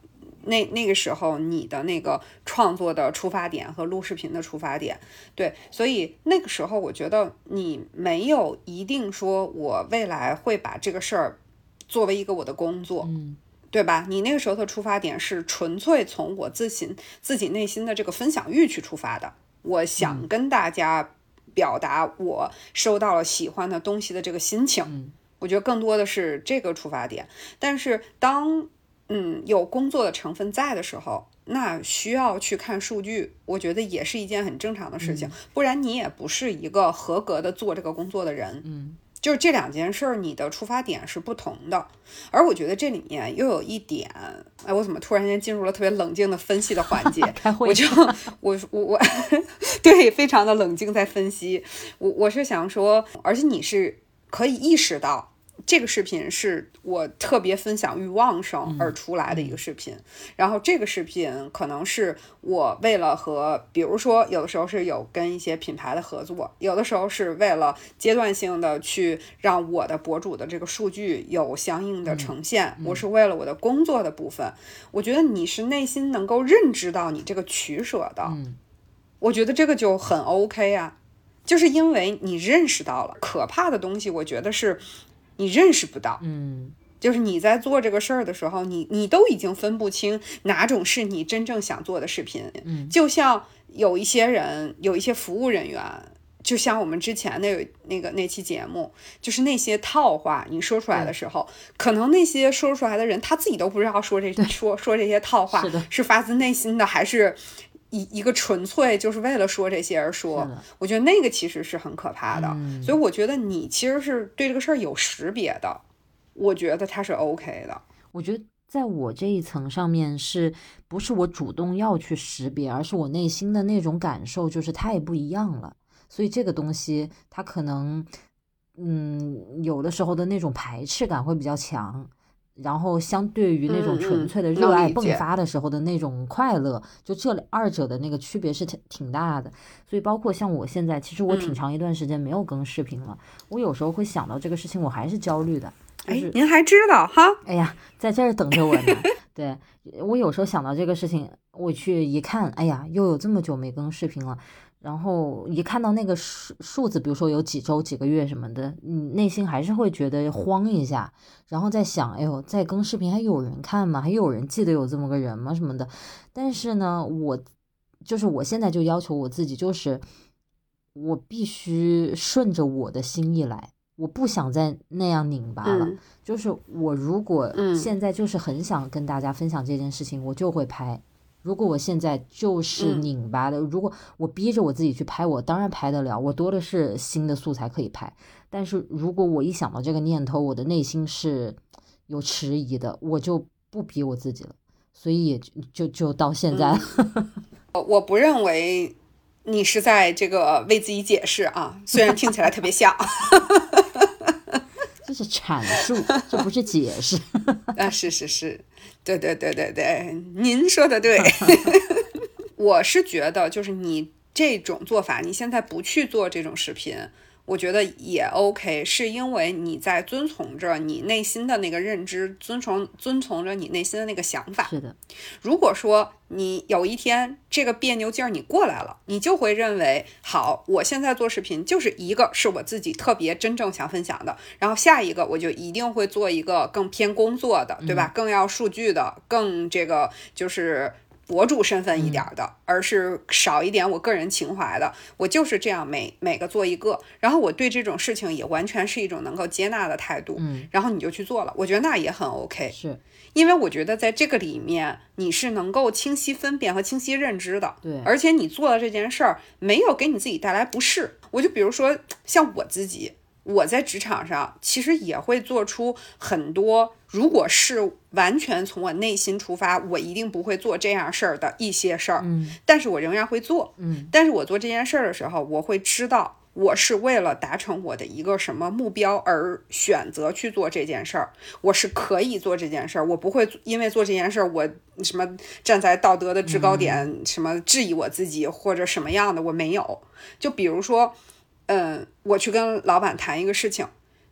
那那个时候，你的那个创作的出发点和录视频的出发点，对，所以那个时候我觉得你没有一定说，我未来会把这个事儿作为一个我的工作，嗯，对吧？你那个时候的出发点是纯粹从我自心自己内心的这个分享欲去出发的，我想跟大家表达我收到了喜欢的东西的这个心情，我觉得更多的是这个出发点，但是当。嗯，有工作的成分在的时候，那需要去看数据，我觉得也是一件很正常的事情。不然你也不是一个合格的做这个工作的人。嗯，就是这两件事儿，你的出发点是不同的。而我觉得这里面又有一点，哎，我怎么突然间进入了特别冷静的分析的环节？我就我我我，对，非常的冷静在分析。我我是想说，而且你是可以意识到。这个视频是我特别分享欲旺盛而出来的一个视频，然后这个视频可能是我为了和，比如说有的时候是有跟一些品牌的合作，有的时候是为了阶段性的去让我的博主的这个数据有相应的呈现，我是为了我的工作的部分。我觉得你是内心能够认知到你这个取舍的，我觉得这个就很 OK 啊，就是因为你认识到了可怕的东西，我觉得是。你认识不到，嗯，就是你在做这个事儿的时候，你你都已经分不清哪种是你真正想做的视频，嗯，就像有一些人，有一些服务人员，就像我们之前那那个那期节目，就是那些套话，你说出来的时候，可能那些说出来的人他自己都不知道说这说说这些套话是发自内心的还是。一一个纯粹就是为了说这些而说，我觉得那个其实是很可怕的。所以我觉得你其实是对这个事儿有识别的，我觉得他是 OK 的。我觉得在我这一层上面，是不是我主动要去识别，而是我内心的那种感受就是太不一样了。所以这个东西它可能，嗯，有的时候的那种排斥感会比较强。然后，相对于那种纯粹的热爱迸发的时候的那种快乐，就这二者的那个区别是挺挺大的。所以，包括像我现在，其实我挺长一段时间没有更视频了。我有时候会想到这个事情，我还是焦虑的。哎，您还知道哈？哎呀，在这儿等着我呢。对我有时候想到这个事情，我去一看，哎呀，又有这么久没更视频了。然后一看到那个数数字，比如说有几周、几个月什么的，你内心还是会觉得慌一下，然后再想，哎呦，在更视频还有人看吗？还有人记得有这么个人吗？什么的。但是呢，我就是我现在就要求我自己，就是我必须顺着我的心意来，我不想再那样拧巴了。就是我如果现在就是很想跟大家分享这件事情，我就会拍。如果我现在就是拧巴的，如果我逼着我自己去拍，我当然拍得了，我多的是新的素材可以拍。但是如果我一想到这个念头，我的内心是有迟疑的，我就不逼我自己了。所以就就就到现在，我 我不认为你是在这个为自己解释啊，虽然听起来特别像。这是阐述，这不是解释。啊，是是是，对对对对对，您说的对。我是觉得，就是你这种做法，你现在不去做这种视频。我觉得也 OK，是因为你在遵从着你内心的那个认知，遵从遵从着你内心的那个想法。是的。如果说你有一天这个别扭劲儿你过来了，你就会认为，好，我现在做视频就是一个是我自己特别真正想分享的，然后下一个我就一定会做一个更偏工作的，对吧？更要数据的，更这个就是。博主身份一点的，而是少一点我个人情怀的。我就是这样，每每个做一个，然后我对这种事情也完全是一种能够接纳的态度。嗯，然后你就去做了，我觉得那也很 OK。是，因为我觉得在这个里面你是能够清晰分辨和清晰认知的。对，而且你做的这件事儿没有给你自己带来不适。我就比如说像我自己。我在职场上其实也会做出很多，如果是完全从我内心出发，我一定不会做这样事儿的一些事儿。嗯，但是我仍然会做。嗯，但是我做这件事儿的时候，我会知道我是为了达成我的一个什么目标而选择去做这件事儿。我是可以做这件事儿，我不会因为做这件事儿，我什么站在道德的制高点，什么质疑我自己或者什么样的，我没有。就比如说。嗯，我去跟老板谈一个事情，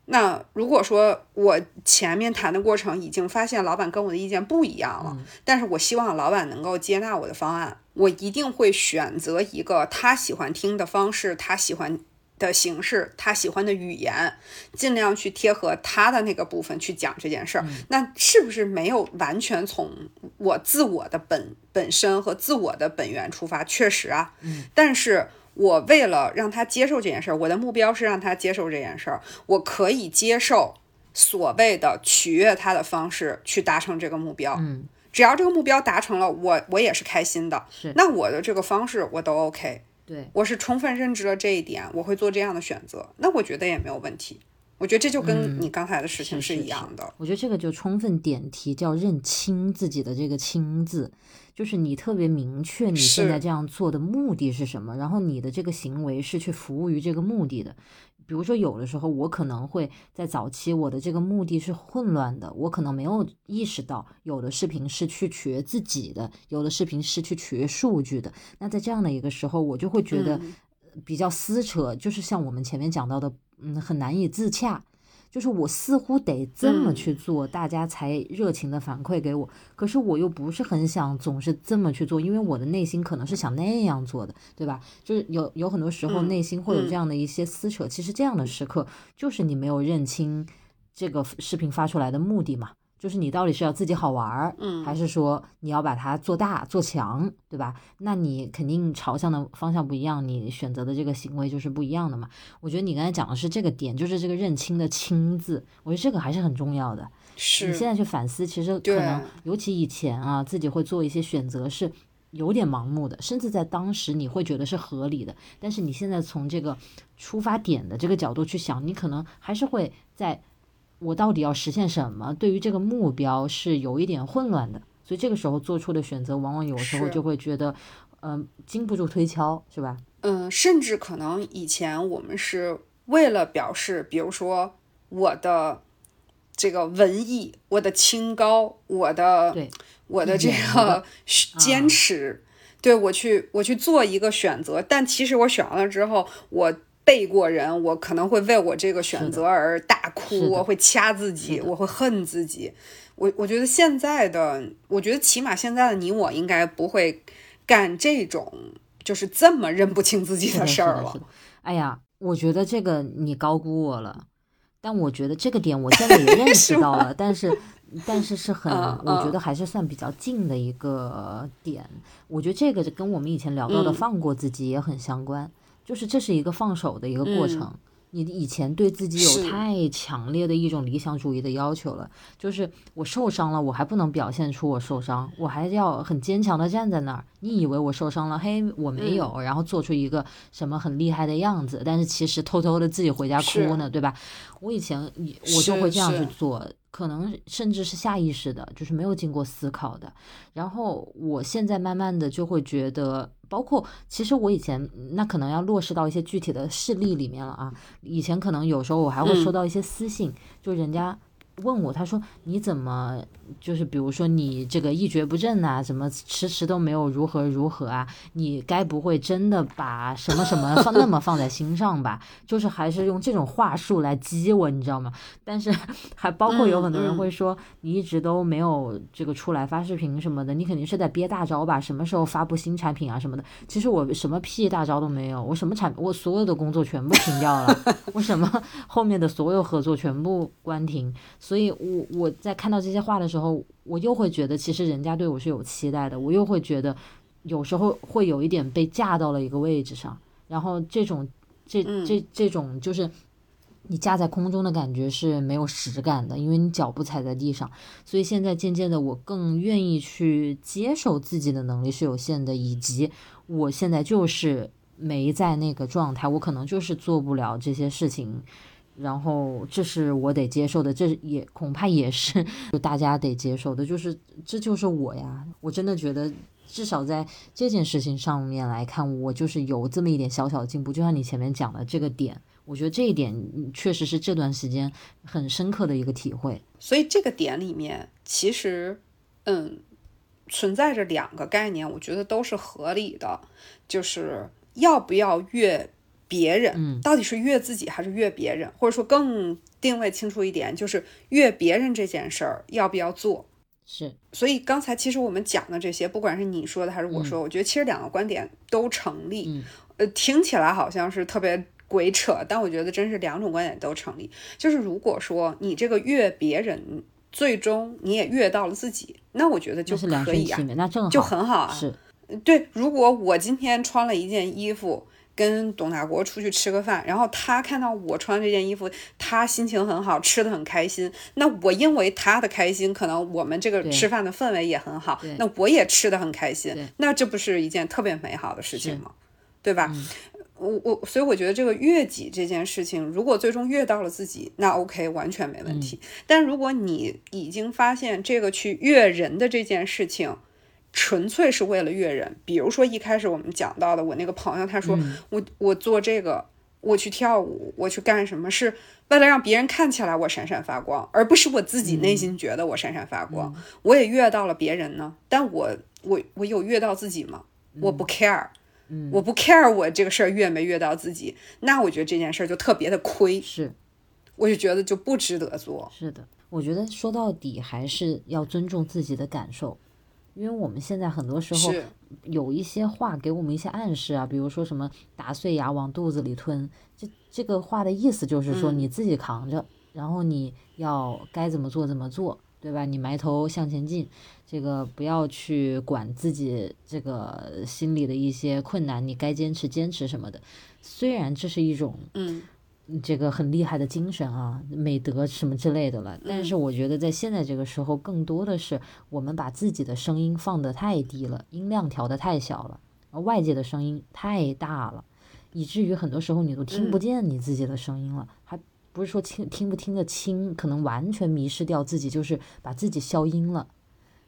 那如果说我前面谈的过程已经发现老板跟我的意见不一样了，但是我希望老板能够接纳我的方案，我一定会选择一个他喜欢听的方式，他喜欢的形式，他喜欢的语言，尽量去贴合他的那个部分去讲这件事儿。那是不是没有完全从我自我的本本身和自我的本源出发？确实啊，嗯，但是。我为了让他接受这件事儿，我的目标是让他接受这件事儿。我可以接受所谓的取悦他的方式去达成这个目标。嗯，只要这个目标达成了，我我也是开心的。是，那我的这个方式我都 OK。对，我是充分认知了这一点，我会做这样的选择。那我觉得也没有问题。我觉得这就跟你刚才的事情是一样的。我觉得这个就充分点题，叫认清自己的这个“清”字。就是你特别明确你现在这样做的目的是什么，然后你的这个行为是去服务于这个目的的。比如说，有的时候我可能会在早期，我的这个目的是混乱的，我可能没有意识到，有的视频是去取悦自己的，有的视频是去取悦数据的。那在这样的一个时候，我就会觉得比较撕扯，就是像我们前面讲到的，嗯，很难以自洽。就是我似乎得这么去做，大家才热情的反馈给我。可是我又不是很想总是这么去做，因为我的内心可能是想那样做的，对吧？就是有有很多时候内心会有这样的一些撕扯。其实这样的时刻，就是你没有认清这个视频发出来的目的嘛。就是你到底是要自己好玩儿，嗯，还是说你要把它做大做强，对吧？那你肯定朝向的方向不一样，你选择的这个行为就是不一样的嘛。我觉得你刚才讲的是这个点，就是这个认清的“清”字，我觉得这个还是很重要的。是你现在去反思，其实可能尤其以前啊，自己会做一些选择是有点盲目的，甚至在当时你会觉得是合理的，但是你现在从这个出发点的这个角度去想，你可能还是会在。我到底要实现什么？对于这个目标是有一点混乱的，所以这个时候做出的选择，往往有时候就会觉得，嗯，经不住推敲，是吧？嗯，甚至可能以前我们是为了表示，比如说我的这个文艺，我的清高，我的对，我的这个坚持，对我去我去做一个选择，但其实我选完了之后，我。背过人，我可能会为我这个选择而大哭，我会掐自己，我会恨自己。我我觉得现在的，我觉得起码现在的你我应该不会干这种就是这么认不清自己的事儿了。哎呀，我觉得这个你高估我了，但我觉得这个点我现在也认识到了，但是但是是很，我觉得还是算比较近的一个点。我觉得这个跟我们以前聊到的放过自己也很相关。就是这是一个放手的一个过程，你以前对自己有太强烈的一种理想主义的要求了，就是我受伤了，我还不能表现出我受伤，我还要很坚强的站在那儿。你以为我受伤了，嘿，我没有，然后做出一个什么很厉害的样子，但是其实偷偷的自己回家哭呢，对吧？我以前我就会这样去做。可能甚至是下意识的，就是没有经过思考的。然后我现在慢慢的就会觉得，包括其实我以前那可能要落实到一些具体的事例里面了啊。以前可能有时候我还会收到一些私信，就人家。问我，他说你怎么就是比如说你这个一蹶不振呐，怎么迟迟都没有如何如何啊？你该不会真的把什么什么放那么放在心上吧？就是还是用这种话术来激我，你知道吗？但是还包括有很多人会说你一直都没有这个出来发视频什么的，你肯定是在憋大招吧？什么时候发布新产品啊什么的？其实我什么屁大招都没有，我什么产我所有的工作全部停掉了，我什么后面的所有合作全部关停。所以，我我在看到这些话的时候，我又会觉得，其实人家对我是有期待的。我又会觉得，有时候会有一点被架到了一个位置上，然后这种这这这种就是你架在空中的感觉是没有实感的，因为你脚不踩在地上。所以现在渐渐的，我更愿意去接受自己的能力是有限的，以及我现在就是没在那个状态，我可能就是做不了这些事情。然后这是我得接受的，这也恐怕也是就大家得接受的，就是这就是我呀。我真的觉得，至少在这件事情上面来看，我就是有这么一点小小的进步。就像你前面讲的这个点，我觉得这一点确实是这段时间很深刻的一个体会。所以这个点里面，其实嗯，存在着两个概念，我觉得都是合理的，就是要不要越。别人到底是越自己还是越别人，或者说更定位清楚一点，就是越别人这件事儿要不要做？是。所以刚才其实我们讲的这些，不管是你说的还是我说，我觉得其实两个观点都成立。呃，听起来好像是特别鬼扯，但我觉得真是两种观点都成立。就是如果说你这个越别人，最终你也越到了自己，那我觉得就可以啊，那正好就很好啊。是。对，如果我今天穿了一件衣服。跟董大国出去吃个饭，然后他看到我穿这件衣服，他心情很好，吃的很开心。那我因为他的开心，可能我们这个吃饭的氛围也很好，那我也吃的很开心。那这不是一件特别美好的事情吗？对吧？我我所以我觉得这个悦己这件事情，如果最终悦到了自己，那 OK 完全没问题。但如果你已经发现这个去悦人的这件事情，纯粹是为了悦人，比如说一开始我们讲到的，我那个朋友他说我我做这个，我去跳舞，我去干什么，是为了让别人看起来我闪闪发光，而不是我自己内心觉得我闪闪发光。我也悦到了别人呢，但我我我有悦到自己吗？我不 care，我不 care 我这个事儿悦没悦到自己，那我觉得这件事儿就特别的亏，是，我就觉得就不值得做。是的，我觉得说到底还是要尊重自己的感受。因为我们现在很多时候有一些话给我们一些暗示啊，比如说什么打碎牙往肚子里吞，这这个话的意思就是说你自己扛着，然后你要该怎么做怎么做，对吧？你埋头向前进，这个不要去管自己这个心里的一些困难，你该坚持坚持什么的。虽然这是一种嗯。这个很厉害的精神啊，美德什么之类的了。但是我觉得在现在这个时候，更多的是我们把自己的声音放得太低了，音量调得太小了，而外界的声音太大了，以至于很多时候你都听不见你自己的声音了。还不是说听听不听得清，可能完全迷失掉自己，就是把自己消音了。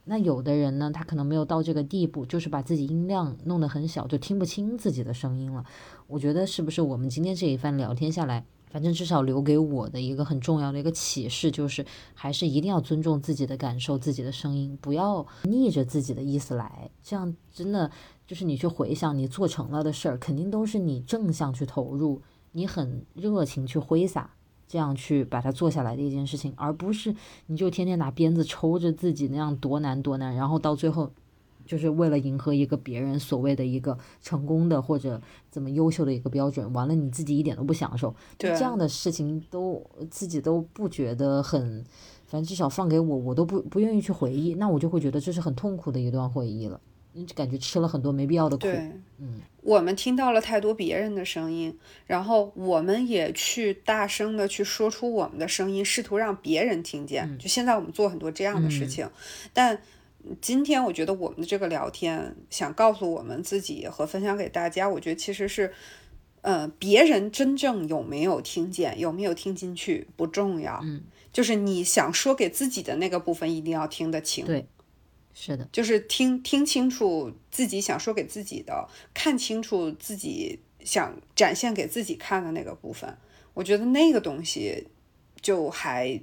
那有的人呢，他可能没有到这个地步，就是把自己音量弄得很小，就听不清自己的声音了。我觉得是不是我们今天这一番聊天下来，反正至少留给我的一个很重要的一个启示，就是还是一定要尊重自己的感受、自己的声音，不要逆着自己的意思来。这样真的就是你去回想你做成了的事儿，肯定都是你正向去投入，你很热情去挥洒。这样去把它做下来的一件事情，而不是你就天天拿鞭子抽着自己那样多难多难，然后到最后，就是为了迎合一个别人所谓的一个成功的或者怎么优秀的一个标准，完了你自己一点都不享受，这样的事情都自己都不觉得很，反正至少放给我，我都不不愿意去回忆，那我就会觉得这是很痛苦的一段回忆了，就感觉吃了很多没必要的苦。嗯。我们听到了太多别人的声音，然后我们也去大声的去说出我们的声音，试图让别人听见。就现在我们做很多这样的事情，但今天我觉得我们的这个聊天，想告诉我们自己和分享给大家，我觉得其实是。呃，别人真正有没有听见，有没有听进去不重要，嗯，就是你想说给自己的那个部分一定要听得清，对，是的，就是听听清楚自己想说给自己的，看清楚自己想展现给自己看的那个部分，我觉得那个东西就还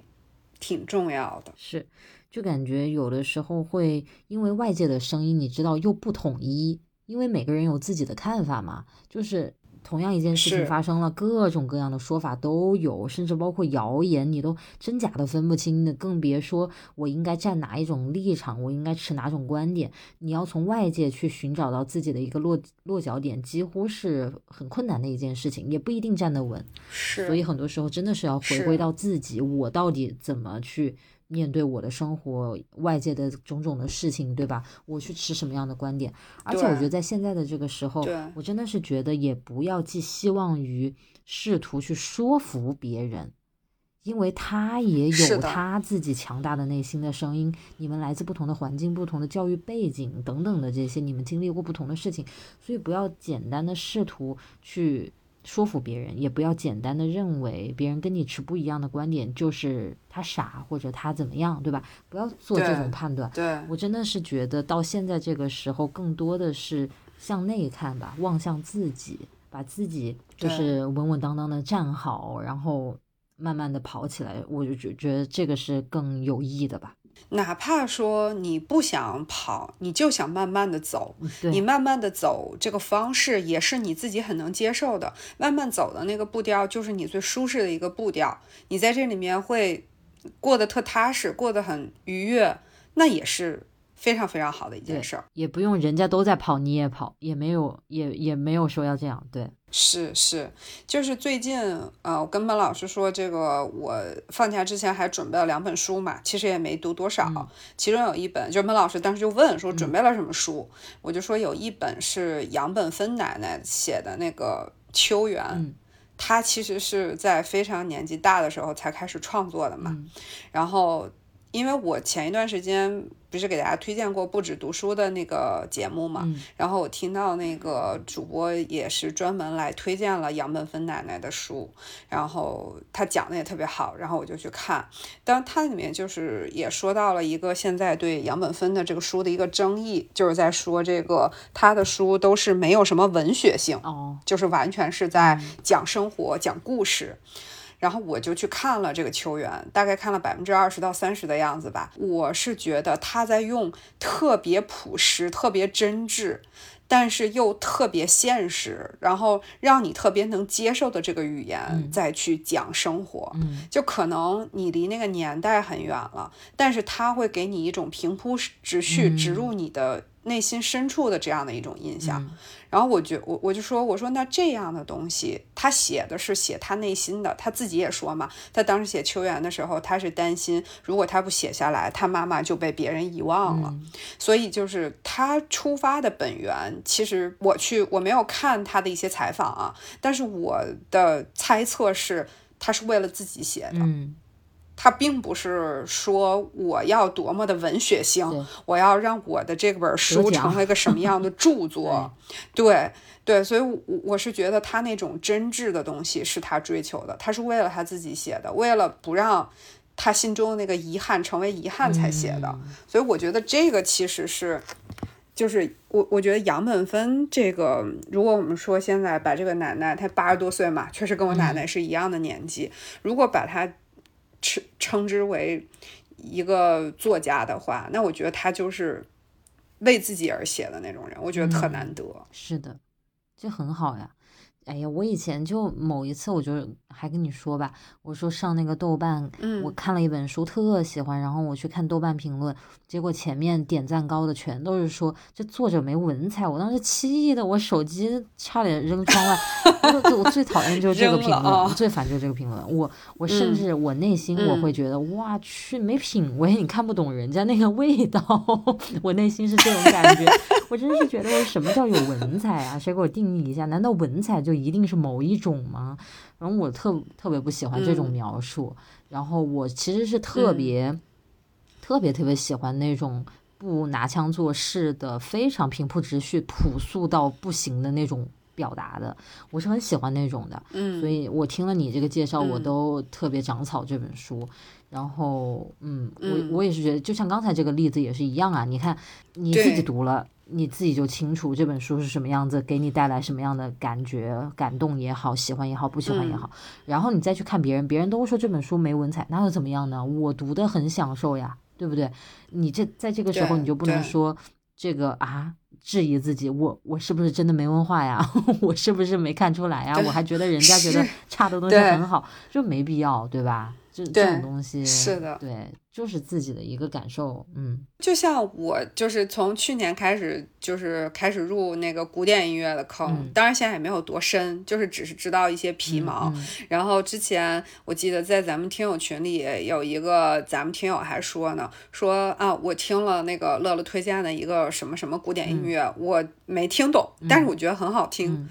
挺重要的，是，就感觉有的时候会因为外界的声音，你知道又不统一，因为每个人有自己的看法嘛，就是。同样一件事情发生了，各种各样的说法都有，甚至包括谣言，你都真假都分不清的，更别说我应该站哪一种立场，我应该持哪种观点。你要从外界去寻找到自己的一个落落脚点，几乎是很困难的一件事情，也不一定站得稳。是，所以很多时候真的是要回归到自己，我到底怎么去。面对我的生活，外界的种种的事情，对吧？我去持什么样的观点？而且我觉得在现在的这个时候，我真的是觉得也不要寄希望于试图去说服别人，因为他也有他自己强大的内心的声音。你们来自不同的环境、不同的教育背景等等的这些，你们经历过不同的事情，所以不要简单的试图去。说服别人，也不要简单的认为别人跟你持不一样的观点就是他傻或者他怎么样，对吧？不要做这种判断。对我真的是觉得到现在这个时候，更多的是向内看吧，望向自己，把自己就是稳稳当当的站好，然后慢慢的跑起来。我就觉觉得这个是更有意义的吧。哪怕说你不想跑，你就想慢慢的走，你慢慢的走这个方式也是你自己很能接受的。慢慢走的那个步调就是你最舒适的一个步调，你在这里面会过得特踏实，过得很愉悦，那也是。非常非常好的一件事儿，也不用人家都在跑你也跑，也没有也也没有说要这样，对，是是，就是最近呃，我跟本老师说这个，我放假之前还准备了两本书嘛，其实也没读多少，其中有一本，就本老师当时就问说准备了什么书，我就说有一本是杨本芬奶奶写的那个《秋园》，她其实是在非常年纪大的时候才开始创作的嘛，然后因为我前一段时间。不是给大家推荐过不止读书的那个节目嘛？然后我听到那个主播也是专门来推荐了杨本芬奶奶的书，然后他讲的也特别好，然后我就去看。但他里面就是也说到了一个现在对杨本芬的这个书的一个争议，就是在说这个他的书都是没有什么文学性，哦，就是完全是在讲生活、讲故事。然后我就去看了这个球员，大概看了百分之二十到三十的样子吧。我是觉得他在用特别朴实、特别真挚，但是又特别现实，然后让你特别能接受的这个语言再去讲生活。嗯就可能你离那个年代很远了，但是他会给你一种平铺直叙、植入你的内心深处的这样的一种印象。然后我觉我我就说我说那这样的东西，他写的是写他内心的，他自己也说嘛，他当时写秋园的时候，他是担心如果他不写下来，他妈妈就被别人遗忘了，所以就是他出发的本源，其实我去我没有看他的一些采访啊，但是我的猜测是他是为了自己写的。他并不是说我要多么的文学性，我要让我的这本书成为个什么样的著作，对对，所以，我我是觉得他那种真挚的东西是他追求的，他是为了他自己写的，为了不让他心中的那个遗憾成为遗憾才写的，所以我觉得这个其实是，就是我我觉得杨本芬这个，如果我们说现在把这个奶奶，她八十多岁嘛，确实跟我奶奶是一样的年纪，如果把她。称称之为一个作家的话，那我觉得他就是为自己而写的那种人，我觉得特难得。是的，这很好呀。哎呀，我以前就某一次，我就还跟你说吧，我说上那个豆瓣，我看了一本书，特喜欢，然后我去看豆瓣评论，结果前面点赞高的全都是说这作者没文采，我当时气的，我手机差点扔窗外。我我最讨厌就是这个评论，我最烦就是这个评论。我我甚至我内心我会觉得，哇去没品味，你看不懂人家那个味道，我内心是这种感觉。我真是觉得我，什么叫有文采啊？谁给我定义一下？难道文采就？一定是某一种吗？然后我特特别不喜欢这种描述。然后我其实是特别特别特别喜欢那种不拿腔作势的、非常平铺直叙、朴素到不行的那种表达的。我是很喜欢那种的。嗯，所以我听了你这个介绍，我都特别长草这本书。然后，嗯，我我也是觉得，就像刚才这个例子也是一样啊。你看你自己读了。你自己就清楚这本书是什么样子，给你带来什么样的感觉，感动也好，喜欢也好，不喜欢也好，然后你再去看别人，别人都说这本书没文采，那又怎么样呢？我读的很享受呀，对不对？你这在这个时候你就不能说这个啊，质疑自己，我我是不是真的没文化呀？我是不是没看出来呀？我还觉得人家觉得差的东西很好，就没必要，对吧？这这种东西是的，对，就是自己的一个感受，嗯，就像我就是从去年开始，就是开始入那个古典音乐的坑，当然现在也没有多深，就是只是知道一些皮毛。然后之前我记得在咱们听友群里有一个咱们听友还说呢，说啊，我听了那个乐乐推荐的一个什么什么古典音乐，我没听懂，但是我觉得很好听。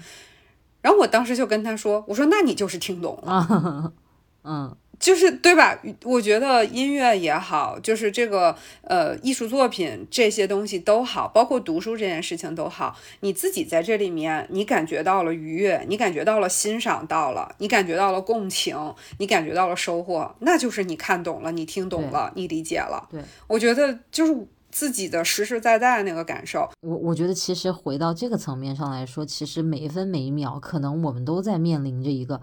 然后我当时就跟他说，我说那你就是听懂了，嗯。就是对吧？我觉得音乐也好，就是这个呃艺术作品这些东西都好，包括读书这件事情都好。你自己在这里面，你感觉到了愉悦，你感觉到了欣赏到了，你感觉到了共情，你感觉到了收获，那就是你看懂了，你听懂了，你理解了。对，我觉得就是自己的实实在在的那个感受。我我觉得其实回到这个层面上来说，其实每一分每一秒，可能我们都在面临着一个。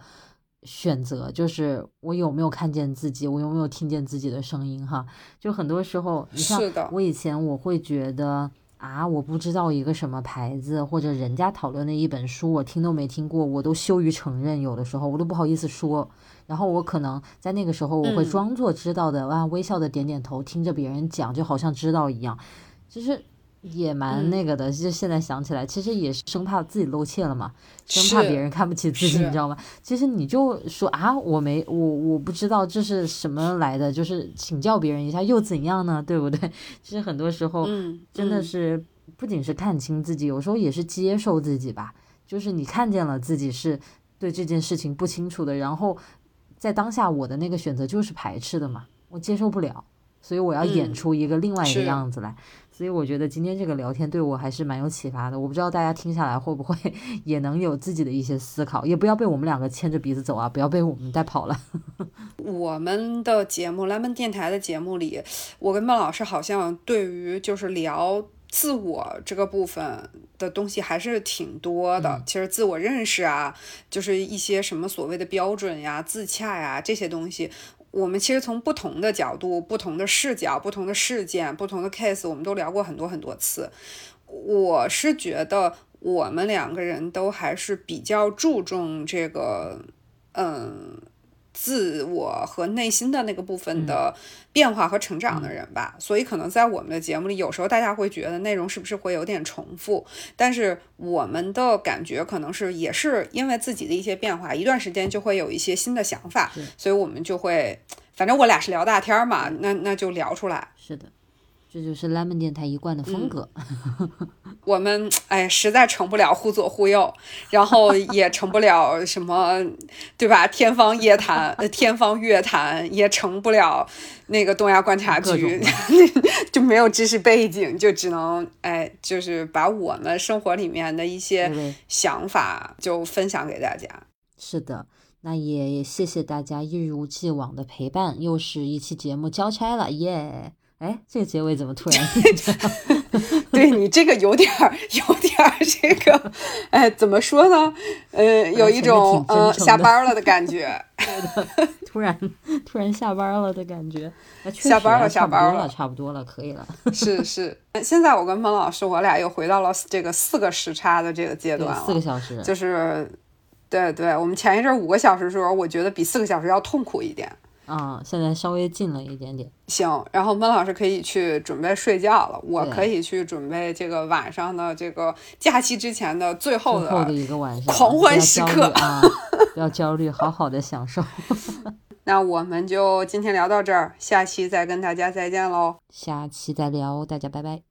选择就是我有没有看见自己，我有没有听见自己的声音哈？就很多时候，你像我以前我会觉得啊，我不知道一个什么牌子或者人家讨论的一本书，我听都没听过，我都羞于承认，有的时候我都不好意思说。然后我可能在那个时候，我会装作知道的，哇，微笑的点点头，听着别人讲，就好像知道一样，就是。也蛮那个的，就现在想起来，其实也是生怕自己露怯了嘛，生怕别人看不起自己，你知道吗？其实你就说啊，我没我我不知道这是什么来的，就是请教别人一下又怎样呢？对不对？其实很多时候，真的是不仅是看清自己，有时候也是接受自己吧。就是你看见了自己是对这件事情不清楚的，然后在当下我的那个选择就是排斥的嘛，我接受不了，所以我要演出一个另外一个样子来。所以我觉得今天这个聊天对我还是蛮有启发的。我不知道大家听下来会不会 也能有自己的一些思考，也不要被我们两个牵着鼻子走啊，不要被我们带跑了。我们的节目，蓝门电台的节目里，我跟孟老师好像对于就是聊自我这个部分的东西还是挺多的。其实自我认识啊，就是一些什么所谓的标准呀、自洽呀这些东西。我们其实从不同的角度、不同的视角、不同的事件、不同的 case，我们都聊过很多很多次。我是觉得我们两个人都还是比较注重这个，嗯。自我和内心的那个部分的变化和成长的人吧，所以可能在我们的节目里，有时候大家会觉得内容是不是会有点重复，但是我们的感觉可能是也是因为自己的一些变化，一段时间就会有一些新的想法，所以我们就会，反正我俩是聊大天嘛，那那就聊出来。是的。这就是 Lemon 电台一贯的风格。我们哎，实在成不了忽左忽右，然后也成不了什么，对吧？天方夜谭，天方乐坛也成不了那个东亚观察局，就没有知识背景，就只能哎，就是把我们生活里面的一些想法就分享给大家。是的，那也谢谢大家一如既往的陪伴，又是一期节目交差了，耶！哎，这个结尾怎么突然？对你这个有点儿，有点儿这个，哎，怎么说呢？呃，有一种呃下班了的感觉。突然，突然下班了的感觉。下班了，下班了，差不多了，可以了。是 是，现在我跟孟老师，我俩又回到了这个四个时差的这个阶段了。四个小时。就是。对对，我们前一阵五个小时的时候，我觉得比四个小时要痛苦一点。啊，现在稍微近了一点点。行，然后闷老师可以去准备睡觉了，我可以去准备这个晚上的这个假期之前的最后的一个晚上狂欢时刻啊！不要焦虑，好好的享受。那我们就今天聊到这儿，下期再跟大家再见喽。下期再聊，大家拜拜。